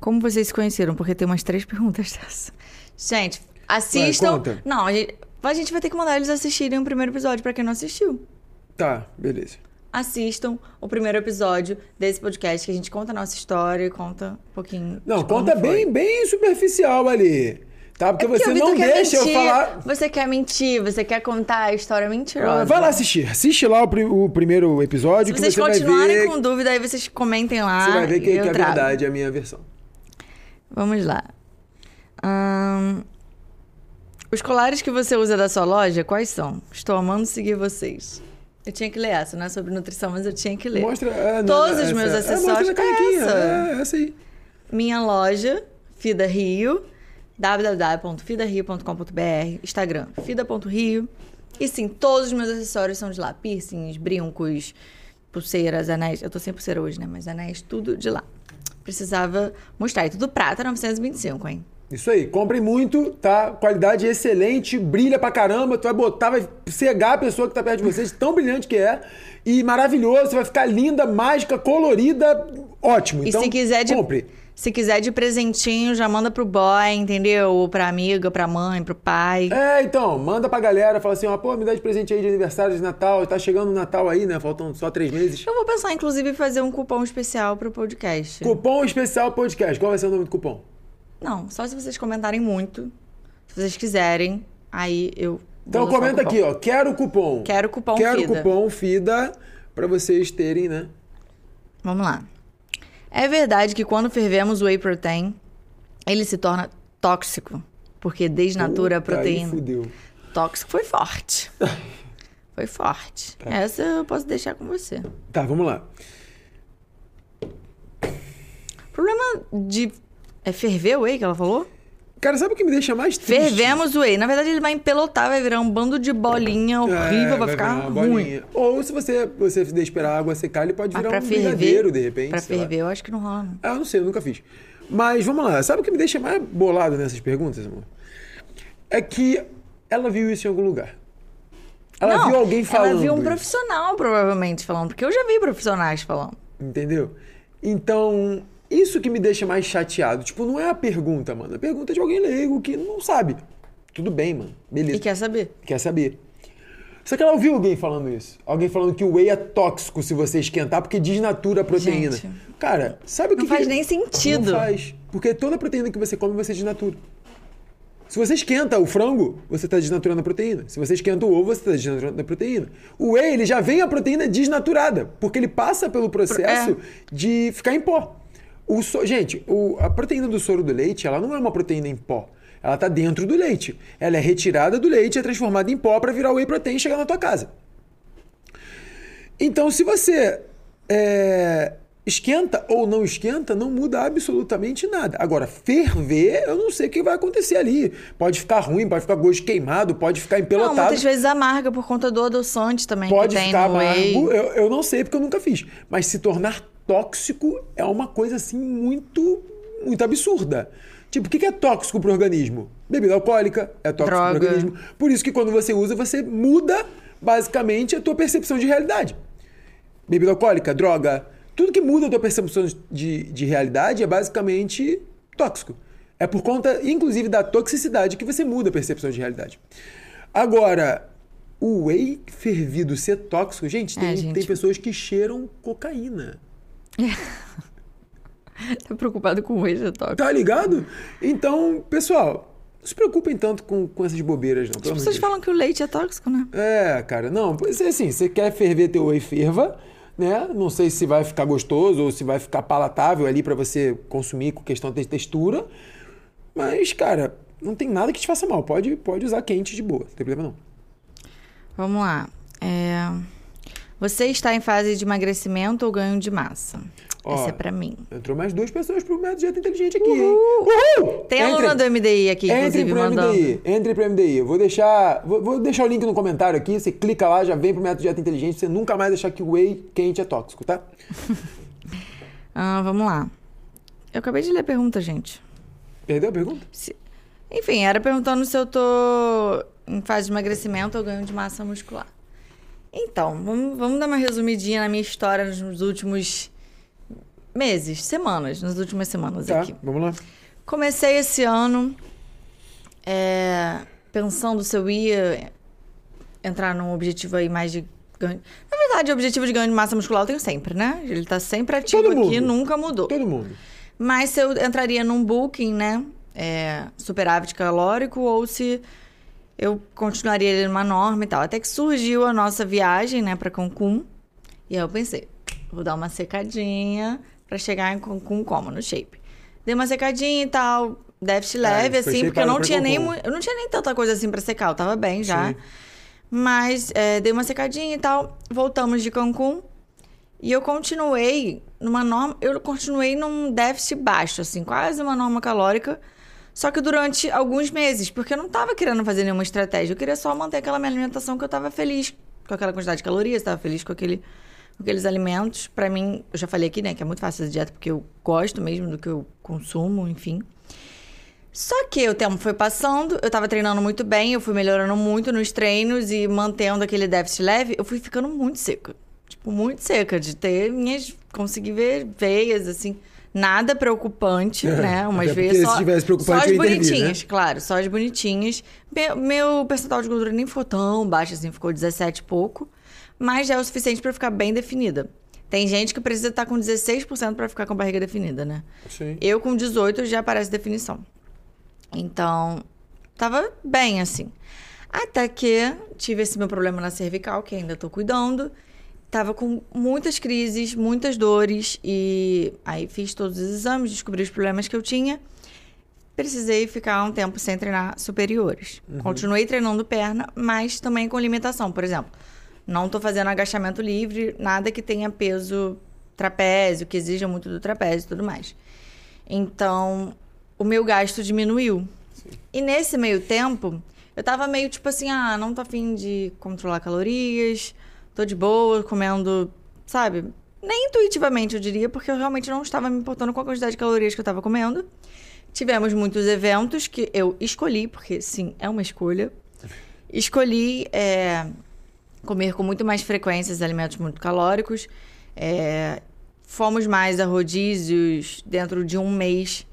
Como vocês se conheceram? Porque tem umas três perguntas dessa. Gente, assistam. conta. não, a gente, a gente vai ter que mandar eles assistirem o primeiro episódio pra quem não assistiu. Tá, beleza. Assistam o primeiro episódio desse podcast que a gente conta a nossa história e conta um pouquinho. Não, conta bem, bem superficial ali. Tá? Porque, É porque você não deixa eu mentir, falar. Você quer mentir, você quer contar a história mentirosa. Vai lá assistir. Assiste lá o, pri- o primeiro episódio Se que vocês você continuarem ver. com dúvida, aí vocês comentem lá. Você vai ver que, e que eu é trago. verdade a minha versão. Vamos lá. Ahn, Os colares que você usa da sua loja, quais são? Estou amando seguir vocês. Eu tinha que ler essa, não é sobre nutrição, mas eu tinha que ler. Mostra. é, não, Todos os essa- meus é, acessórios. mostra na. É, essa aí. Minha loja, Fida Rio, www.fidario.com.br, Instagram, fida.rio. E sim, todos os meus acessórios são de lá. Piercings, brincos, pulseiras, anéis. Eu tô sem pulseira hoje, né? Mas anéis, tudo de lá. Precisava mostrar. E tudo prata, 925, hein? Isso aí, comprem muito, tá? Qualidade excelente, brilha pra caramba, tu vai botar, vai cegar a pessoa que tá perto de vocês, tão brilhante que é. E maravilhoso, você vai ficar linda, mágica, colorida, ótimo. E Então, se quiser de. compre. Se quiser de presentinho, já manda pro boy, entendeu? Ou pra amiga, pra mãe, pro pai. É, então, manda pra galera, fala assim, ó, pô, me dá de presente aí de aniversário, de Natal, tá chegando o Natal aí, né? Faltam só três meses. Eu vou pensar, inclusive, em fazer um cupom especial pro podcast. Cupom especial podcast, qual vai ser o nome do cupom? Não, só se vocês comentarem muito. Se vocês quiserem, aí eu. Então comenta aqui, ó, quero cupom. Quero cupom Quero FIDA. cupom FIDA pra vocês terem, né? Vamos lá. É verdade que quando fervemos o whey protein, ele se torna tóxico. Porque desnatura a Puta, aí proteína. fudeu. Tóxico foi forte. foi forte. Tá. Essa eu posso deixar com você. Tá, vamos lá. O problema de. É ferver o whey que ela falou? Cara, sabe o que me deixa mais triste? Fervemos o whey. Na verdade, ele vai empelotar, vai virar um bando de bolinha horrível, É, vai, ficar virar uma ruim. Ou se você, você esperar a água secar, ele pode Mas virar um ferver. brigadeiro, de repente. Pra sei lá. ferver, eu acho que não rola. não. Ah, eu não sei, eu nunca fiz. Mas vamos lá, sabe o que me deixa mais bolado nessas perguntas, amor? É que ela viu isso em algum lugar. Ela não, viu alguém falando. Ela viu um profissional, provavelmente, falando. Porque eu já vi profissionais falando. Entendeu? Então, isso que me deixa mais chateado. Tipo, não é a pergunta, mano. A pergunta é de alguém leigo que não sabe. Tudo bem, mano. Beleza. E quer saber? Quer saber. Você que ela ouviu alguém falando isso? Alguém falando que o whey é tóxico se você esquentar porque desnatura a proteína. Gente. Cara, sabe o que Não faz que- nem sentido. Não faz. Porque toda proteína que você come, você desnatura. Se você esquenta o frango, você está desnaturando a proteína. Se você esquenta o ovo, você está desnaturando a proteína. O whey, ele já vem a proteína desnaturada, porque ele passa pelo processo É. de ficar em pó. O so- Gente, o- a proteína do soro do leite, ela não é uma proteína em pó. Ela está dentro do leite. Ela é retirada do leite, é transformada em pó para virar whey protein e chegar na tua casa. Então, se você é, esquenta ou não esquenta, não muda absolutamente nada. Agora, ferver, eu não sei o que vai acontecer ali. Pode ficar ruim, pode ficar gosto queimado, pode ficar Não, empelotado. muitas vezes amarga por conta do adoçante também Pode ficar amargo, eu, eu não sei porque eu nunca fiz. Mas se tornar tóxico é uma coisa assim muito, muito absurda. Tipo, o que é tóxico pro organismo? Bebida alcoólica é tóxico Droga. pro organismo. Por isso que quando você usa, você muda basicamente a tua percepção de realidade. Bebida alcoólica, droga, tudo que muda a tua percepção de, de realidade é basicamente tóxico. É por conta, inclusive, da toxicidade que você muda a percepção de realidade. Agora, o whey fervido ser tóxico, gente, tem, É, gente. tem pessoas que cheiram cocaína. Tá preocupado com o de tóxico. Tá ligado? Então, pessoal, não se preocupem tanto com, com essas bobeiras, não. As pessoas Deus. falam que o leite é tóxico, né? É, cara, não, é assim, você quer ferver teu whey, ferva, né? Não sei se vai ficar gostoso ou se vai ficar palatável ali pra você consumir com questão de textura, mas, cara, não tem nada que te faça mal, pode, pode usar quente de boa, não tem problema não. Vamos lá. É, Você está em fase de emagrecimento ou ganho de massa? Ó, Essa é pra mim. Entrou mais duas pessoas pro método dieta inteligente aqui, hein? Uhul! Tem Entre- aluna do MDI aqui, Entre inclusive, pro mandando. MDI, entre pro MDI. Eu Vou deixar, vou, vou deixar o link no comentário aqui. Você clica lá, já vem pro método dieta inteligente. Você nunca mais achar que o whey quente é tóxico, tá? Ah, vamos lá. Eu acabei de ler a pergunta, gente. Perdeu a pergunta? Se- Enfim, era perguntando se eu tô em fase de emagrecimento ou ganho de massa muscular. Então, vamos, vamos dar uma resumidinha na minha história nos últimos meses, semanas, nas últimas semanas Tá, aqui. vamos lá. Comecei esse ano é, pensando se eu ia entrar num objetivo aí mais de ganho. Na verdade, o objetivo de ganho de massa muscular eu tenho sempre, né? Ele tá sempre ativo Todo aqui, mundo. nunca mudou. Todo mundo. Mas se eu entraria num booking, né? É, superávit calórico, ou se eu continuaria ali numa norma e tal. Até que surgiu a nossa viagem, né, pra Cancún. E aí eu pensei, vou dar uma secadinha pra chegar em Cancún como? No shape. Dei uma secadinha e tal, déficit leve, É, assim, porque eu não tinha nem eu não tinha nem tanta coisa assim pra secar, eu tava bem já. Sim. Mas é, dei uma secadinha e tal, voltamos de Cancún. E eu continuei numa norma, eu continuei num déficit baixo, assim, quase uma norma calórica. Só que durante alguns meses, porque eu não tava querendo fazer nenhuma estratégia, eu queria só manter aquela minha alimentação que eu tava feliz com aquela quantidade de calorias, tava feliz com aquele com aqueles alimentos. Pra mim, eu já falei aqui, né, que é muito fácil fazer dieta porque eu gosto mesmo do que eu consumo, enfim. Só que o tempo foi passando, eu tava treinando muito bem, eu fui melhorando muito nos treinos e mantendo aquele déficit leve, eu fui ficando muito seca. Tipo, muito seca, de ter minhas. conseguir ver veias, assim. Nada preocupante, É, né? Umas porque só. se tivesse preocupante, só as intervir, bonitinhas, né? claro, só as bonitinhas. Meu, meu percentual de gordura nem ficou tão baixo assim, ficou 17 e pouco. Mas já é o suficiente pra ficar bem definida. Tem gente que precisa estar com 16% pra ficar com a barriga definida, né? Sim. Eu com 18 já aparece definição. Então, tava bem assim. Até que tive esse meu problema na cervical, que ainda tô cuidando. Tava com muitas crises, muitas dores e aí fiz todos os exames, descobri os problemas que eu tinha. Precisei ficar um tempo sem treinar superiores. Continuei treinando perna, mas também com limitação. Por exemplo, não tô fazendo agachamento livre, nada que tenha peso trapézio, que exija muito do trapézio e tudo mais. Então, o meu gasto diminuiu. E nesse meio tempo, eu tava meio tipo assim, ah, não tô afim de controlar calorias, tô de boa, comendo, sabe? Nem intuitivamente, eu diria, porque eu realmente não estava me importando com a quantidade de calorias que eu tava comendo. Tivemos muitos eventos que eu escolhi, porque sim, é uma escolha. Escolhi é, comer com muito mais frequência os alimentos muito calóricos. É, fomos mais a rodízios dentro de um mês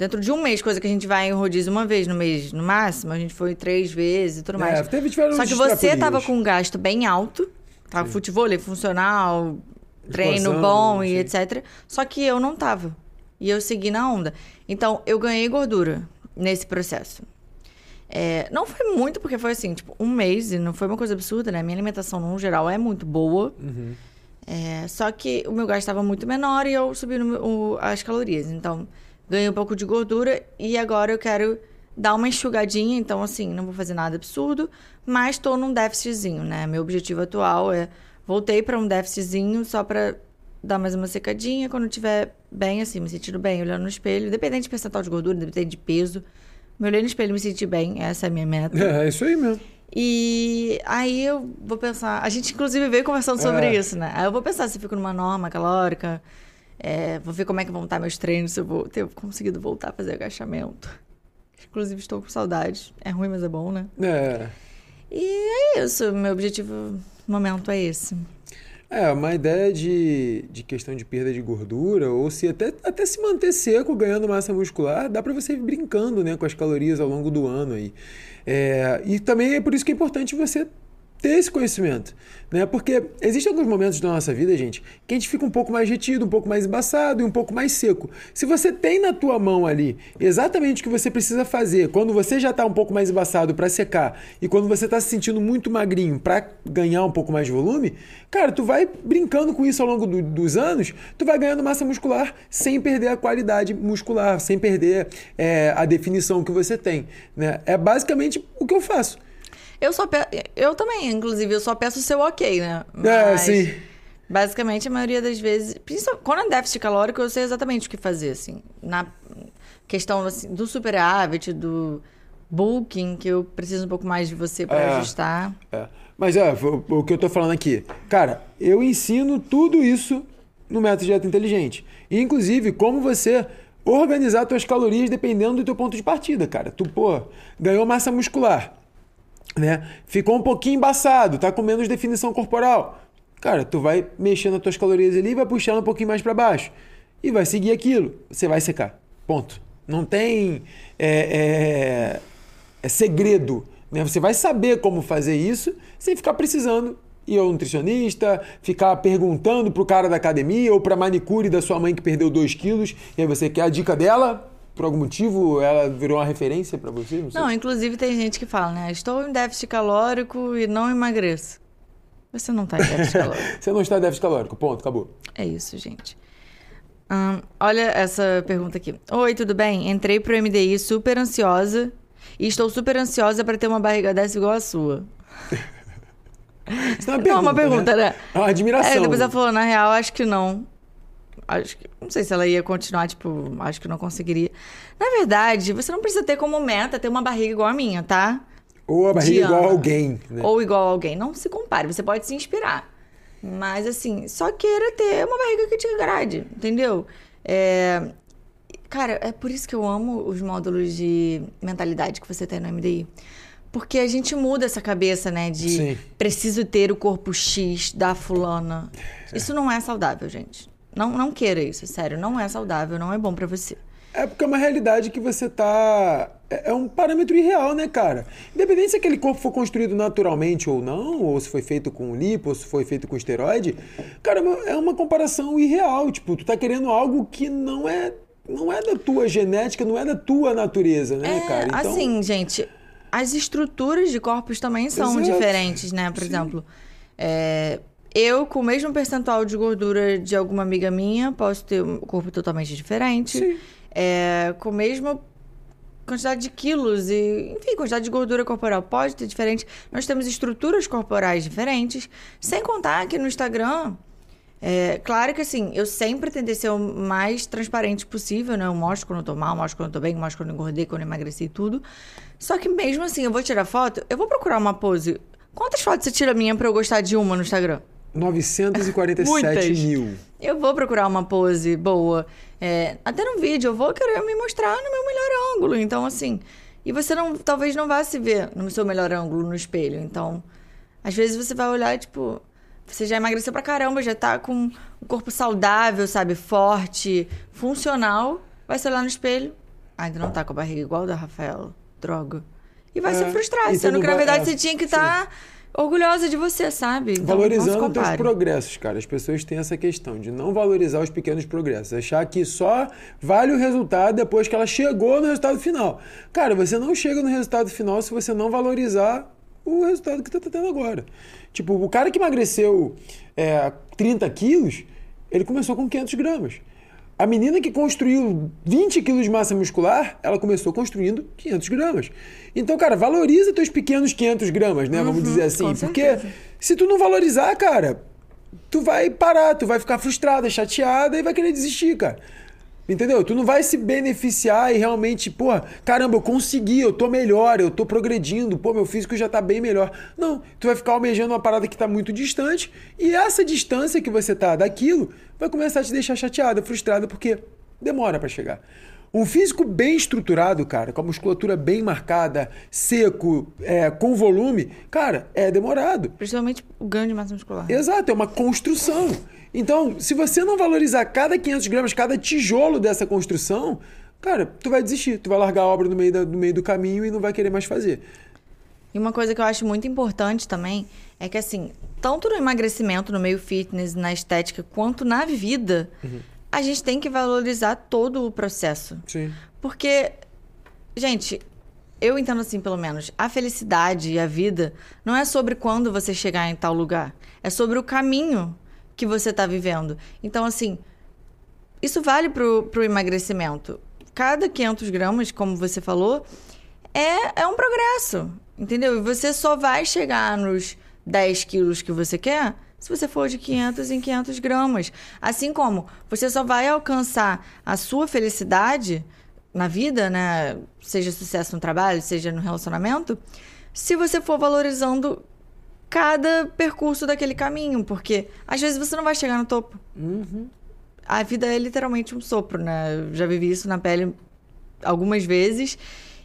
Dentro de um mês, coisa que a gente vai em rodízio uma vez no mês, no máximo, a gente foi três vezes e tudo mais. É, teve, Só que você extrapolias. tava com um gasto bem alto, tava futebol funcional, treino Expansão, bom e sim. etc. Só que eu não tava. E eu segui na onda. Então, eu ganhei gordura nesse processo. É, não foi muito, porque foi assim, tipo, um mês, e não foi uma coisa absurda, né? Minha alimentação, no geral, é muito boa. Uhum. É, só que o meu gasto estava muito menor e eu subi no o- as calorias. Então, ganhei um pouco de gordura e agora eu quero dar uma enxugadinha. Então, assim, não vou fazer nada absurdo, mas estou num déficitzinho, né? Meu objetivo atual é voltei para um déficitzinho só para dar mais uma secadinha. Quando eu estiver bem, assim, me sentindo bem, olhando no espelho, independente de percentual de gordura, independente de peso. Me olhei no espelho e me senti bem, essa é a minha meta. É, é isso aí mesmo. E aí eu vou pensar. A gente, inclusive, veio conversando sobre É. isso, né? Aí eu vou pensar se eu fico numa norma calórica. é, vou ver como é que vão estar meus treinos, se eu vou ter conseguido voltar a fazer agachamento. Inclusive, estou com saudade. É ruim, mas é bom, né? É. E é isso. Meu objetivo no momento é esse. É, uma ideia de, de questão de perda de gordura, ou se até, até se manter seco ganhando massa muscular, dá pra você ir brincando né, com as calorias ao longo do ano aí. É, e também é por isso que é importante você ter esse conhecimento, né? Porque existem alguns momentos da nossa vida, gente, que a gente fica um pouco mais retido, um pouco mais embaçado e um pouco mais seco. Se você tem na tua mão ali exatamente o que você precisa fazer, quando você já está um pouco mais embaçado para secar e quando você está se sentindo muito magrinho para ganhar um pouco mais de volume, cara, tu vai brincando com isso ao longo do- dos anos, tu vai ganhando massa muscular sem perder a qualidade muscular, sem perder é, a definição que você tem, né? É basicamente o que eu faço. Eu só pe... Eu também, inclusive, eu só peço o seu ok, né? É, sim. Basicamente, a maioria das vezes. Quando é déficit calórico, eu sei exatamente o que fazer, assim. Na questão assim, do superávit, do bulking, que eu preciso um pouco mais de você para É. ajustar. É. Mas é, o, o que eu tô falando aqui. Cara, eu ensino tudo isso no método dieta inteligente. E, inclusive, como você organizar suas calorias dependendo do teu ponto de partida, cara. Tu, pô, ganhou massa muscular, né? Ficou um pouquinho embaçado, tá com menos definição corporal. Cara, tu vai mexendo as tuas calorias ali vai puxando um pouquinho mais para baixo. E vai seguir aquilo. Você vai secar. Ponto. Não tem é, é, é segredo. Né? Você vai saber como fazer isso sem ficar precisando ir ao nutricionista, ficar perguntando pro cara da academia ou pra manicure da sua mãe que perdeu 2 quilos. E aí você quer a dica dela? Por algum motivo ela virou uma referência pra você? Não. Não, inclusive tem gente que fala, né? Estou em déficit calórico e não emagreço. Você não tá em déficit calórico. Você não está em déficit calórico. Ponto, acabou. É isso, gente. Ahn, olha essa pergunta aqui. Oi, tudo bem? Entrei pro MDI super ansiosa e estou super ansiosa para ter uma barriga dessa igual a sua. Isso não é uma Não, pergunta. é uma pergunta, né? É uma admiração. É, depois ela falou, na real, acho que não. Acho que. Não sei se ela ia continuar, tipo, acho que não conseguiria. Na verdade, você não precisa ter como meta ter uma barriga igual a minha, tá? Ou a barriga Diana. igual a alguém. Né? Ou igual a alguém. Não se compare, você pode se inspirar. Mas, assim, só queira ter uma barriga que te agrade, entendeu? É... Cara, é por isso que eu amo os módulos de mentalidade que você tem no MDI. Porque a gente muda essa cabeça, né? De Sim. preciso ter o corpo X da fulana. Isso não é saudável, gente. Não, não queira isso, sério. Não é saudável, não é bom pra você. É porque é uma realidade que você tá. É é um parâmetro irreal, né, cara? Independente se aquele corpo for construído naturalmente ou não, ou se foi feito com lipo, ou se foi feito com esteroide, cara, é uma comparação irreal. Tipo, tu tá querendo algo que não é. Não é da tua genética, não é da tua natureza, né, É, cara? Então, assim, gente, as estruturas de corpos também são Exato. diferentes, né? Por Sim. exemplo, é, eu com o mesmo percentual de gordura de alguma amiga minha, posso ter um corpo totalmente diferente. Sim. É, com a mesma quantidade de quilos e, enfim, quantidade de gordura corporal pode ter diferente. Nós temos estruturas corporais diferentes, sem contar que no Instagram é, claro que assim, eu sempre tentei ser o mais transparente possível, né? Eu mostro quando eu tô mal, mostro quando eu tô bem, mostro quando eu engordei, quando eu emagreci e tudo. Só que mesmo assim, eu vou tirar foto, eu vou procurar uma pose. Quantas fotos você tira minha pra eu gostar de uma no Instagram? 947 Muitas. mil. Eu vou procurar uma pose boa. É, até no vídeo, eu vou querer me mostrar no meu melhor ângulo. Então, assim. E você não, talvez não vá se ver no seu melhor ângulo no espelho. Então, às vezes você vai olhar, tipo. Você já emagreceu pra caramba, já tá com um corpo saudável, sabe? Forte, funcional. Vai se olhar no espelho. ainda não tá com a barriga igual da Rafaela. Droga. E vai se É, frustrar, e sendo que na verdade é, você tinha que estar orgulhosa de você, sabe? Então, Valorizando teus compare. progressos, cara. As pessoas têm essa questão de não valorizar os pequenos progressos. Achar que só vale o resultado depois que ela chegou no resultado final. Cara, você não chega no resultado final se você não valorizar o resultado que você tá tendo agora. Tipo, o cara que emagreceu é, 30 quilos, ele começou com 500 gramas. A menina que construiu 20 quilos de massa muscular, ela começou construindo 500 gramas. Então, cara, valoriza teus pequenos 500 gramas, né? Vamos dizer assim. Porque certeza. se tu não valorizar, cara, tu vai parar, tu vai ficar frustrada, chateada e vai querer desistir, cara. Entendeu? Tu não vai se beneficiar e realmente, pô, caramba, eu consegui, eu tô melhor, eu tô progredindo, pô, meu físico já tá bem melhor. Não, tu vai ficar almejando uma parada que tá muito distante e essa distância que você tá daquilo vai começar a te deixar chateada, frustrada, porque demora pra chegar. Um físico bem estruturado, cara, com a musculatura bem marcada, seco, é, com volume, cara, é demorado. Principalmente o ganho de massa muscular. Exato, é uma construção. Então, se você não valorizar cada 500 gramas, cada tijolo dessa construção, cara, tu vai desistir, tu vai largar a obra no meio, da- no meio do caminho e não vai querer mais fazer. E uma coisa que eu acho muito importante também é que, assim, tanto no emagrecimento, no meio fitness, na estética, quanto na vida, a gente tem que valorizar todo o processo. Sim. Porque, gente, eu entendo assim, pelo menos, a felicidade e a vida não é sobre quando você chegar em tal lugar, é sobre o caminho que você está vivendo. Então, assim, isso vale pro, pro emagrecimento. Cada 500 gramas, como você falou, é, é um progresso, entendeu? E você só vai chegar nos 10 quilos que você quer se você for de 500 em 500 gramas. Assim como você só vai alcançar a sua felicidade na vida, né? Seja sucesso no trabalho, seja no relacionamento, se você for valorizando cada percurso daquele caminho, porque às vezes você não vai chegar no topo. A vida é literalmente um sopro, né? Eu já vivi isso na pele algumas vezes.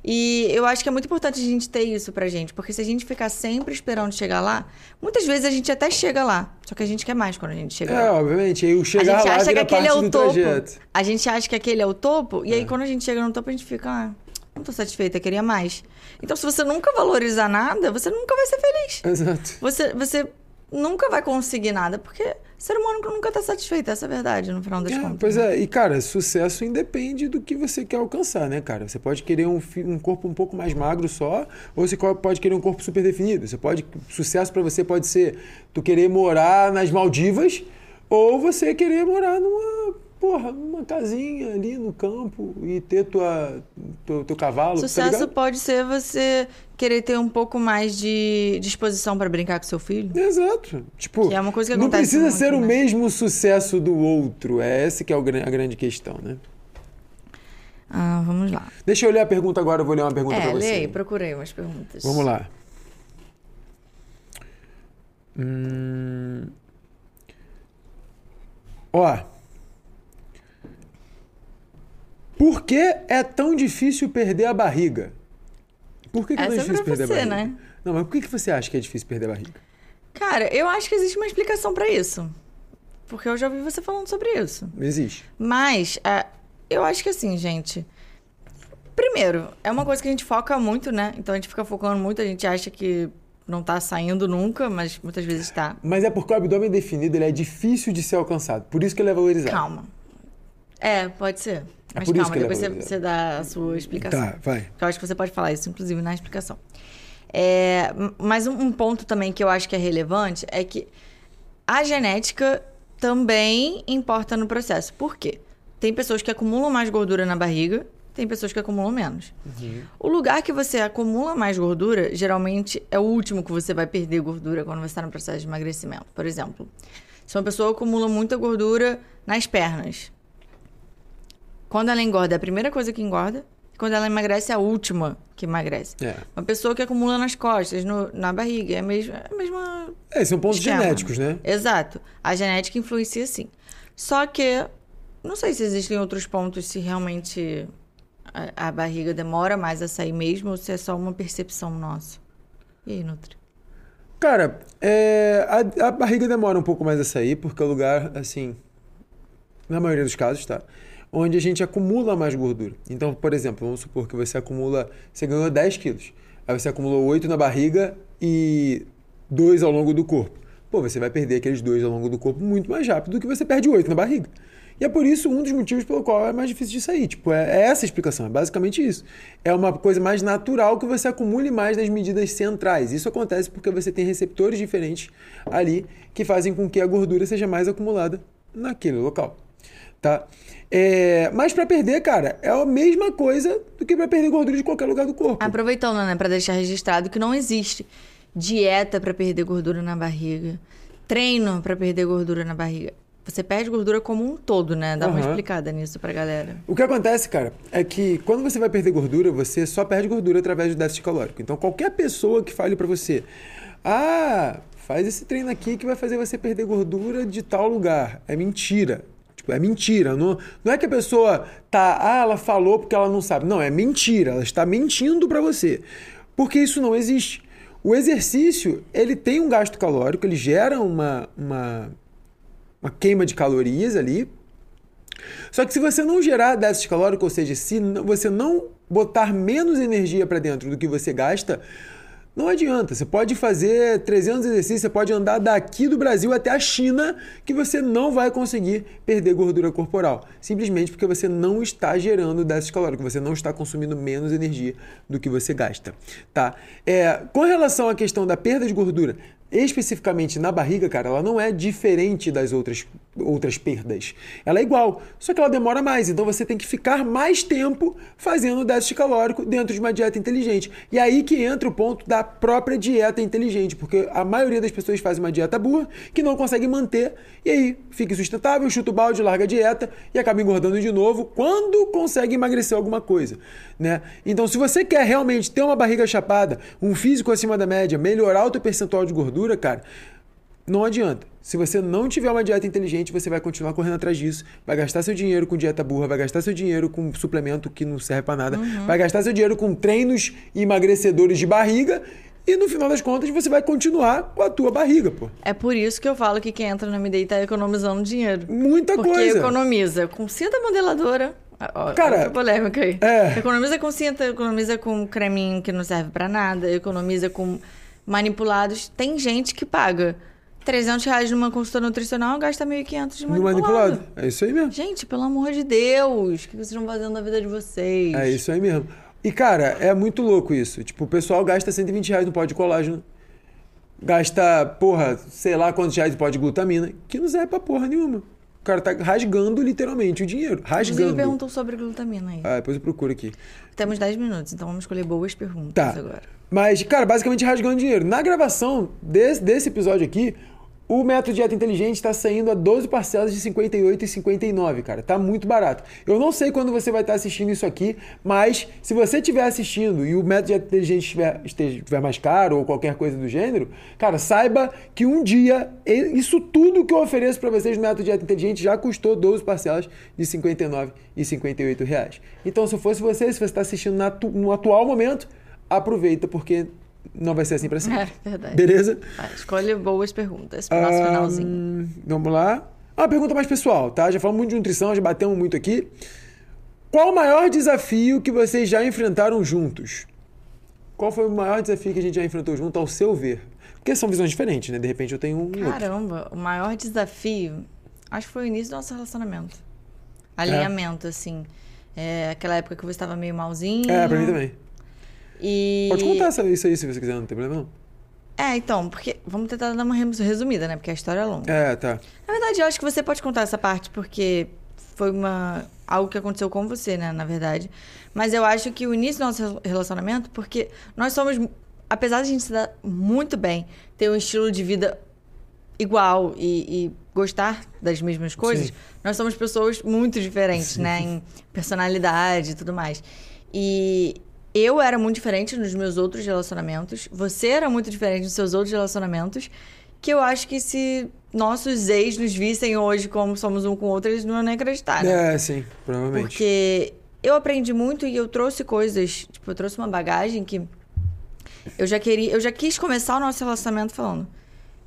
E eu acho que é muito importante a gente ter isso pra gente, porque se a gente ficar sempre esperando chegar lá, muitas vezes a gente até chega lá, só que a gente quer mais quando a gente chega É, lá. obviamente, aí o A chegar gente lá acha que aquele é o topo. trajeto. A gente acha que aquele é o topo, e aí quando a gente chega no topo, a gente fica, ah, não tô satisfeita, queria mais. Então, se você nunca valorizar nada, você nunca vai ser feliz. Exato. Você, você nunca vai conseguir nada, porque ser humano nunca tá satisfeito, essa é a verdade, no final das É, contas. pois é, e cara, sucesso independe do que você quer alcançar, né, cara? Você pode querer um, um corpo um pouco mais magro só, ou você pode querer um corpo super definido. Você pode, sucesso pra você pode ser tu querer morar nas Maldivas, ou você querer morar numa, porra, numa casinha ali no campo e ter tua, teu, teu cavalo. tá Sucesso ligado? pode ser você querer ter um pouco mais de disposição pra brincar com seu filho. Exato. Tipo, Que é uma coisa que não acontece precisa muito, ser o né? mesmo sucesso do outro. É essa que é a grande questão, né? Ah, vamos lá. Deixa eu ler a pergunta agora, eu vou ler uma pergunta É, pra você. aí, procurei umas perguntas. Vamos lá. Hum... Ó. Por que é tão difícil perder a barriga? Por que, que é é difícil perder você, a barriga? né? Não, mas por que, que você acha que é difícil perder a barriga? Cara, eu acho que existe uma explicação pra isso. Porque eu já ouvi você falando sobre isso. Existe. Mas, é, eu acho que assim, gente. Primeiro, é uma coisa que a gente foca muito, né? Então a gente fica focando muito, a gente acha que não tá saindo nunca, mas muitas vezes tá. Mas é porque o abdômen definido ele é difícil de ser alcançado. Por isso que ele é valorizado. Calma. É, pode ser. É Mas calma, ele é depois você, você dá a sua explicação. Tá, vai. Porque eu acho que você pode falar isso, inclusive, na explicação. É, mas um, um ponto também que eu acho que é relevante é que a genética também importa no processo. Por quê? Tem pessoas que acumulam mais gordura na barriga, tem pessoas que acumulam menos. O lugar que você acumula mais gordura, geralmente é o último que você vai perder gordura quando você está no processo de emagrecimento. Por exemplo, se uma pessoa acumula muita gordura nas pernas, quando ela engorda, é a primeira coisa que engorda. E quando ela emagrece, é a última que emagrece. É. Uma pessoa que acumula nas costas, no- na barriga, é a mesma, é a mesma É, são pontos esquema. genéticos, né? Exato. A genética influencia sim. Só que não sei se existem outros pontos se realmente a, a barriga demora mais a sair mesmo ou se é só uma percepção nossa. E aí, Nutri? Cara, é, a, a barriga demora um pouco mais a sair, porque o lugar, assim, na maioria dos casos, tá? Onde a gente acumula mais gordura. Então, por exemplo, vamos supor que você acumula, você ganhou 10 quilos, aí você acumulou 8 na barriga e 2 ao longo do corpo. Pô, você vai perder aqueles 2 ao longo do corpo muito mais rápido do que você perde 8 na barriga. E é por isso um dos motivos pelo qual é mais difícil de sair. Tipo, é, é essa a explicação, é basicamente isso. É uma coisa mais natural que você acumule mais nas medidas centrais. Isso acontece porque você tem receptores diferentes ali que fazem com que a gordura seja mais acumulada naquele local. Tá? É, mas para perder, cara, é a mesma coisa do que para perder gordura de qualquer lugar do corpo. Aproveitando, né, para deixar registrado que não existe dieta para perder gordura na barriga, treino para perder gordura na barriga. Você perde gordura como um todo, né? Dá uhum. uma explicada nisso pra galera. O que acontece, cara, é que quando você vai perder gordura, você só perde gordura através do déficit calórico. Então, qualquer pessoa que fale para você, ah, faz esse treino aqui que vai fazer você perder gordura de tal lugar. É mentira. Tipo, é mentira. Não, não é que a pessoa tá, ah, ela falou porque ela não sabe. Não, é mentira. Ela está mentindo para você. Porque isso não existe. O exercício, ele tem um gasto calórico, ele gera uma, uma uma queima de calorias ali. Só que se você não gerar déficit calórico, ou seja, se você não botar menos energia para dentro do que você gasta, não adianta. Você pode fazer 300 exercícios, você pode andar daqui do Brasil até a China, que você não vai conseguir perder gordura corporal. Simplesmente porque você não está gerando déficit calórico, você não está consumindo menos energia do que você gasta. Tá? É, com relação à questão da perda de gordura, especificamente na barriga, cara, ela não é diferente das outras, outras perdas. Ela é igual, só que ela demora mais. Então você tem que ficar mais tempo fazendo déficit calórico dentro de uma dieta inteligente. E aí que entra o ponto da própria dieta inteligente, porque a maioria das pessoas faz uma dieta burra que não consegue manter e aí fica insustentável, chuta o balde, larga a dieta e acaba engordando de novo quando consegue emagrecer alguma coisa, né? Então, se você quer realmente ter uma barriga chapada, um físico acima da média, melhorar o teu percentual de gordura, cara, não adianta. Se você não tiver uma dieta inteligente, você vai continuar correndo atrás disso, vai gastar seu dinheiro com dieta burra, vai gastar seu dinheiro com suplemento que não serve para nada, uhum. vai gastar seu dinheiro com treinos emagrecedores de barriga e no final das contas você vai continuar com a tua barriga, pô. É por isso que eu falo que quem entra no MDI tá economizando dinheiro. Muita porque coisa. Porque economiza com cinta modeladora. Ó, Cara, polêmica aí. É. Economiza com cinta, economiza com creminho que não serve para nada, economiza com manipulados. Tem gente que paga 300 reais numa consulta nutricional, gasta 1.500 de manipulado. manipulado. É isso aí mesmo. Gente, pelo amor de Deus, o que vocês estão fazendo na vida de vocês? É isso aí mesmo. E, cara, é muito louco isso. Tipo, o pessoal gasta 120 reais no pó de colágeno. Gasta, porra, sei lá quantos reais de pó de glutamina, que não serve pra porra nenhuma. O cara tá rasgando literalmente o dinheiro. Rasgando. Inclusive perguntou sobre glutamina aí. Ah, depois eu procuro aqui. Temos 10 minutos, então vamos escolher boas perguntas tá. agora. Mas, cara, basicamente rasgando dinheiro. Na gravação desse, desse episódio aqui, o método dieta inteligente está saindo a 12 parcelas de 58 e 59, cara. Tá muito barato. Eu não sei quando você vai estar assistindo isso aqui, mas se você estiver assistindo e o método dieta inteligente estiver, estiver mais caro ou qualquer coisa do gênero, cara, saiba que um dia isso tudo que eu ofereço para vocês no método dieta inteligente já custou 12 parcelas de 59 e 58 reais. Então, se eu fosse você, se você está assistindo no atual momento, aproveita porque não vai ser assim para sempre. É, verdade. Beleza? Ah, escolhe boas perguntas para o nosso finalzinho. Vamos lá. Ah, uma pergunta mais pessoal, tá? Já falamos muito de nutrição, já batemos muito aqui. Qual o maior desafio que vocês já enfrentaram juntos? Qual foi o maior desafio que a gente já enfrentou junto, ao seu ver? Porque são visões diferentes, né? De repente eu tenho um. Caramba, outro. o maior desafio, acho que foi o início do nosso relacionamento. Alinhamento, é. assim. É, aquela época que você estava meio malzinho. É, pra mim também. E... Pode contar isso aí se você quiser, não tem problema não. É, então, porque. Vamos tentar dar uma resumida, né? Porque a história é longa. É, tá. Na verdade, eu acho que você pode contar essa parte, porque foi uma algo que aconteceu com você, né? Na verdade. Mas eu acho que o início do nosso relacionamento, porque nós somos. Apesar de a gente se dar muito bem, ter um estilo de vida igual e, e gostar das mesmas coisas, Sim. nós somos pessoas muito diferentes, Sim. né? Em personalidade e tudo mais. E eu era muito diferente nos meus outros relacionamentos, você era muito diferente nos seus outros relacionamentos, que eu acho que se nossos ex nos vissem hoje como somos um com o outro, eles não iam nem acreditar, né? É, sim, provavelmente. Porque eu aprendi muito e eu trouxe coisas, tipo, eu trouxe uma bagagem que eu já queria, eu já quis começar o nosso relacionamento falando,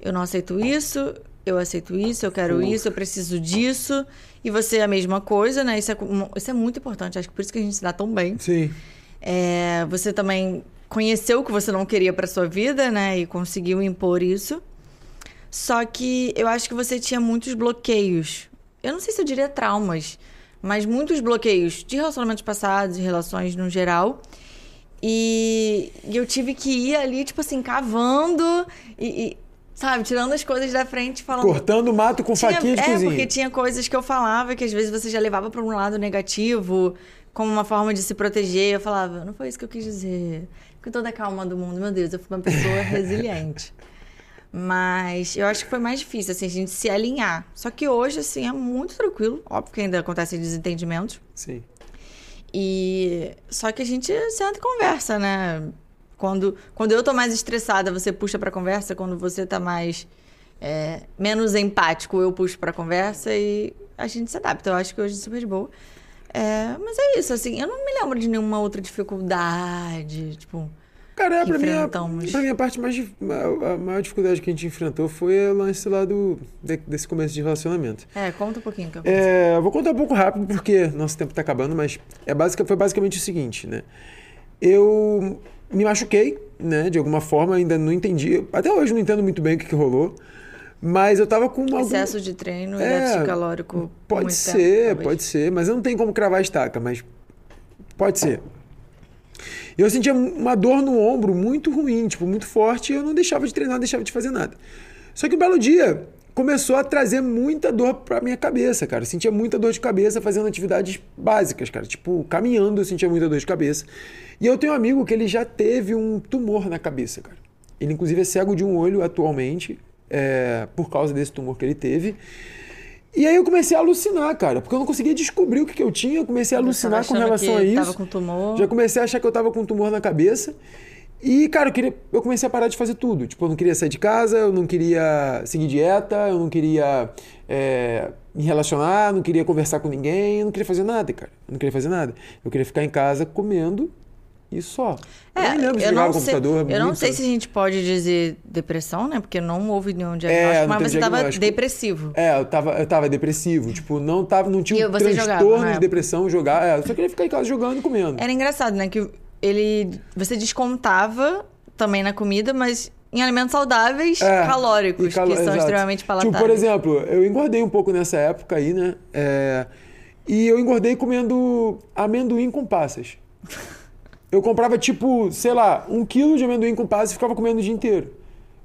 eu não aceito isso, eu aceito isso, eu quero isso, eu preciso disso. E você é a mesma coisa, né? Isso é, isso é muito importante. Acho que por isso que a gente se dá tão bem. Sim. É, você também conheceu o que você não queria para sua vida, né? E conseguiu impor isso. Só que eu acho que você tinha muitos bloqueios. Eu não sei se eu diria traumas, mas muitos bloqueios de relacionamentos passados, de relações no geral. E, e eu tive que ir ali, tipo assim, cavando e, e sabe, tirando as coisas da frente, falando. Cortando mato com tinha, faquinha de é, cozinha. porque tinha coisas que eu falava que às vezes você já levava para um lado negativo, como uma forma de se proteger. Eu falava, não foi isso que eu quis dizer. Com toda a calma do mundo, meu Deus, eu fui uma pessoa resiliente. Mas eu acho que foi mais difícil, assim, a gente se alinhar. Só que hoje, assim, é muito tranquilo. Óbvio que ainda acontecem desentendimentos. Sim. E só que a gente senta e conversa, né? Quando, quando eu tô mais estressada, você puxa pra conversa. Quando você tá mais é, menos empático, eu puxo pra conversa e a gente se adapta. Eu acho que hoje é super de boa. É, mas é isso, assim, eu não me lembro de nenhuma outra dificuldade, tipo. Cara, é, pra mim, a, pra mim a parte mais. A, a maior dificuldade que a gente enfrentou foi o lance lá do, de- desse começo de relacionamento. É, conta um pouquinho que aconteceu. É, eu vou contar um pouco rápido porque nosso tempo tá acabando, mas é basic, foi basicamente o seguinte, né? Eu me machuquei, né? De alguma forma, ainda não entendi. Até hoje não entendo muito bem o que, que rolou. Mas eu tava com algum... Excesso de treino É, déficit calórico. Pode ser, tempo, pode ser, mas eu não tenho como cravar a estaca, mas pode ser. Eu sentia uma dor no ombro muito ruim, tipo, muito forte, e eu não deixava de treinar, não deixava de fazer nada. Só que um belo dia começou a trazer muita dor pra minha cabeça, cara. Eu sentia muita dor de cabeça fazendo atividades básicas, cara. Tipo, caminhando eu sentia muita dor de cabeça. E eu tenho um amigo que ele já teve um tumor na cabeça, cara. Ele, inclusive, é cego de um olho atualmente, é, por causa desse tumor que ele teve. E aí eu comecei a alucinar, cara, porque eu não conseguia descobrir o que, que eu tinha. Eu comecei a alucinar com relação a isso. Tava com tumor. Já comecei a achar que eu tava com um tumor na cabeça. E, cara, eu, queria, eu comecei a parar de fazer tudo. Tipo, eu não queria sair de casa, eu não queria seguir dieta, eu não queria é, me relacionar, não queria conversar com ninguém, eu não queria fazer nada, cara. Eu não queria fazer nada. Eu queria ficar em casa comendo e só. eu É, eu ligar não o computador. sei, eu não sei se a gente pode dizer depressão, né? Porque não houve nenhum É, diagnóstico, não mas você tava diagnóstico. depressivo. É, eu tava, eu tava depressivo. Tipo, não, tava, não tinha um jogava, transtorno né? de depressão, jogar. É, eu só queria ficar em casa jogando e comendo. Era engraçado, né? Que ele. Você descontava também na comida, mas em alimentos saudáveis, É, calóricos, calo- que são exato. extremamente palatáveis. Tipo, por exemplo, eu engordei um pouco nessa época aí, né? É, e eu engordei comendo amendoim com passas. Eu comprava, tipo, sei lá, um quilo de amendoim com passas e ficava comendo o dia inteiro.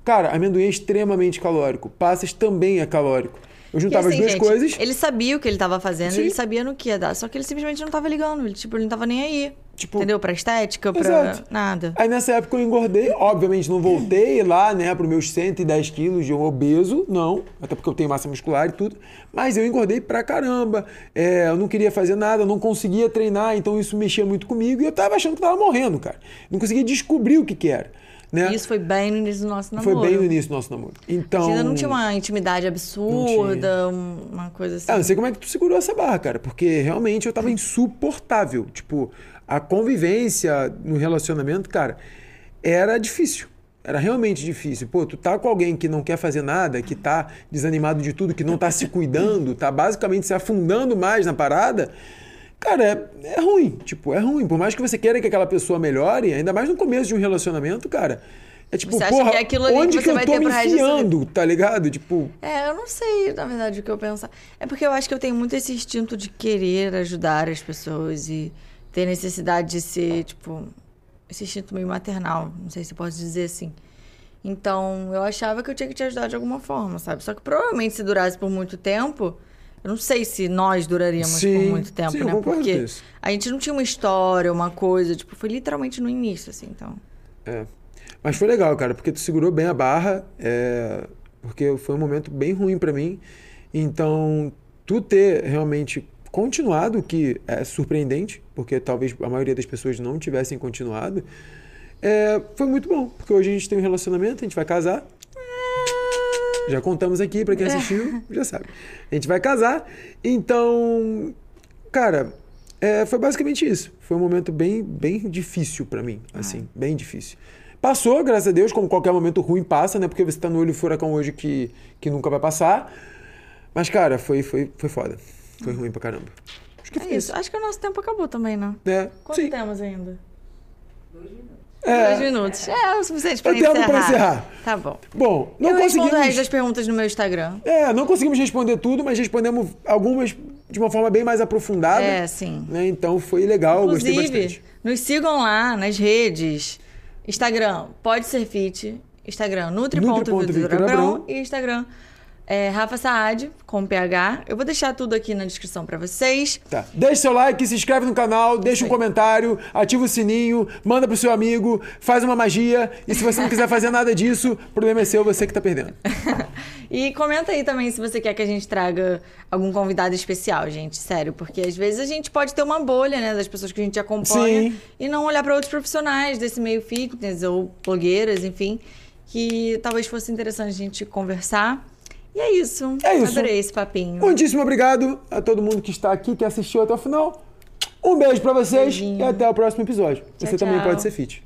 Cara, amendoim é extremamente calórico. Passas também é calórico. Eu juntava assim, as duas gente, coisas. Ele sabia o que ele tava fazendo, Sim. ele sabia no que ia dar. Só que ele simplesmente não tava ligando. Ele, tipo, ele não tava nem aí. Tipo, entendeu? Pra estética, pra Exato. nada. Aí nessa época eu engordei, obviamente não voltei lá, né, para meus 110 quilos de um obeso, não, até porque eu tenho massa muscular e tudo, mas eu engordei pra caramba, é, eu não queria fazer nada, eu não conseguia treinar, então isso mexia muito comigo e eu tava achando que tava morrendo, cara. Não conseguia descobrir o que que era, né? Isso foi bem no início do nosso Foi namoro. bem no início do nosso namoro. Então... Ainda não tinha uma intimidade absurda, um- uma coisa assim. Ah, não sei como é que tu segurou essa barra, cara, porque realmente eu tava insuportável. Tipo, a convivência no relacionamento, cara, era difícil. Era realmente difícil. Pô, tu tá com alguém que não quer fazer nada, que tá desanimado de tudo, que não tá se cuidando, tá basicamente se afundando mais na parada. Cara, é, é ruim. Tipo, é ruim. Por mais que você queira que aquela pessoa melhore, ainda mais no começo de um relacionamento, cara. É tipo, Você acha porra, que é aquilo ali que onde você que eu vai tô ter me enfiando, tá ligado? Tipo, É, eu não sei, na verdade, o que eu pensar. É porque eu acho que eu tenho muito esse instinto de querer ajudar as pessoas e ter necessidade de ser, tipo, esse instinto meio maternal, não sei se pode dizer assim. Então, eu achava que eu tinha que te ajudar de alguma forma, sabe? Só que provavelmente se durasse por muito tempo, eu não sei se nós duraríamos Sim, por muito tempo, sim, né? Porque a gente não tinha uma história, uma coisa, tipo, foi literalmente no início, assim, então. É. Mas foi legal, cara, porque tu segurou bem a barra, é, porque foi um momento bem ruim pra mim. Então, tu ter realmente continuado, que é surpreendente, porque talvez a maioria das pessoas não tivessem continuado, é, foi muito bom, porque hoje a gente tem um relacionamento, a gente vai casar. Já contamos aqui, pra quem assistiu, já sabe. A gente vai casar, então, cara, é, foi basicamente isso. Foi um momento bem, bem difícil pra mim, assim, bem difícil. Passou, graças a Deus, como qualquer momento ruim passa, né? Porque você tá no olho do furacão hoje que, que nunca vai passar. Mas, cara, foi, foi, foi foda. Foi ruim pra caramba. Acho que É foi isso. Acho que o nosso tempo acabou também, né? É, Quanto sim. temos ainda? É. Dois minutos. É o suficiente pra É tempo encerrar. pra encerrar. Tá bom. Bom, não eu respondo o conseguimos. resto das perguntas no meu Instagram. É, não conseguimos responder tudo, mas respondemos algumas de uma forma bem mais aprofundada. É, sim. né? Então foi legal, gostei Inclusive, bastante. nos sigam lá nas redes. Instagram, pode ser fit. Instagram, Nutri.Vitor nutri.vitor e Instagram, é, Rafa Saad, com PH. Eu vou deixar tudo aqui na descrição pra vocês. Tá. Deixa seu like, se inscreve no canal, deixa um comentário, ativa o sininho, manda pro seu amigo, faz uma magia. E se você não quiser fazer nada disso, o problema é seu, você que tá perdendo. E comenta aí também se você quer que a gente traga algum convidado especial, gente. Sério, porque às vezes a gente pode ter uma bolha, né, das pessoas que a gente acompanha Sim. e não olhar para outros profissionais desse meio fitness ou blogueiras, enfim, que talvez fosse interessante a gente conversar. E é isso. É isso. Adorei esse papinho. Muitíssimo obrigado a todo mundo que está aqui, que assistiu até o final. Um beijo pra vocês Beijinho. e até o próximo episódio. Tchau, você também tchau. pode ser fit.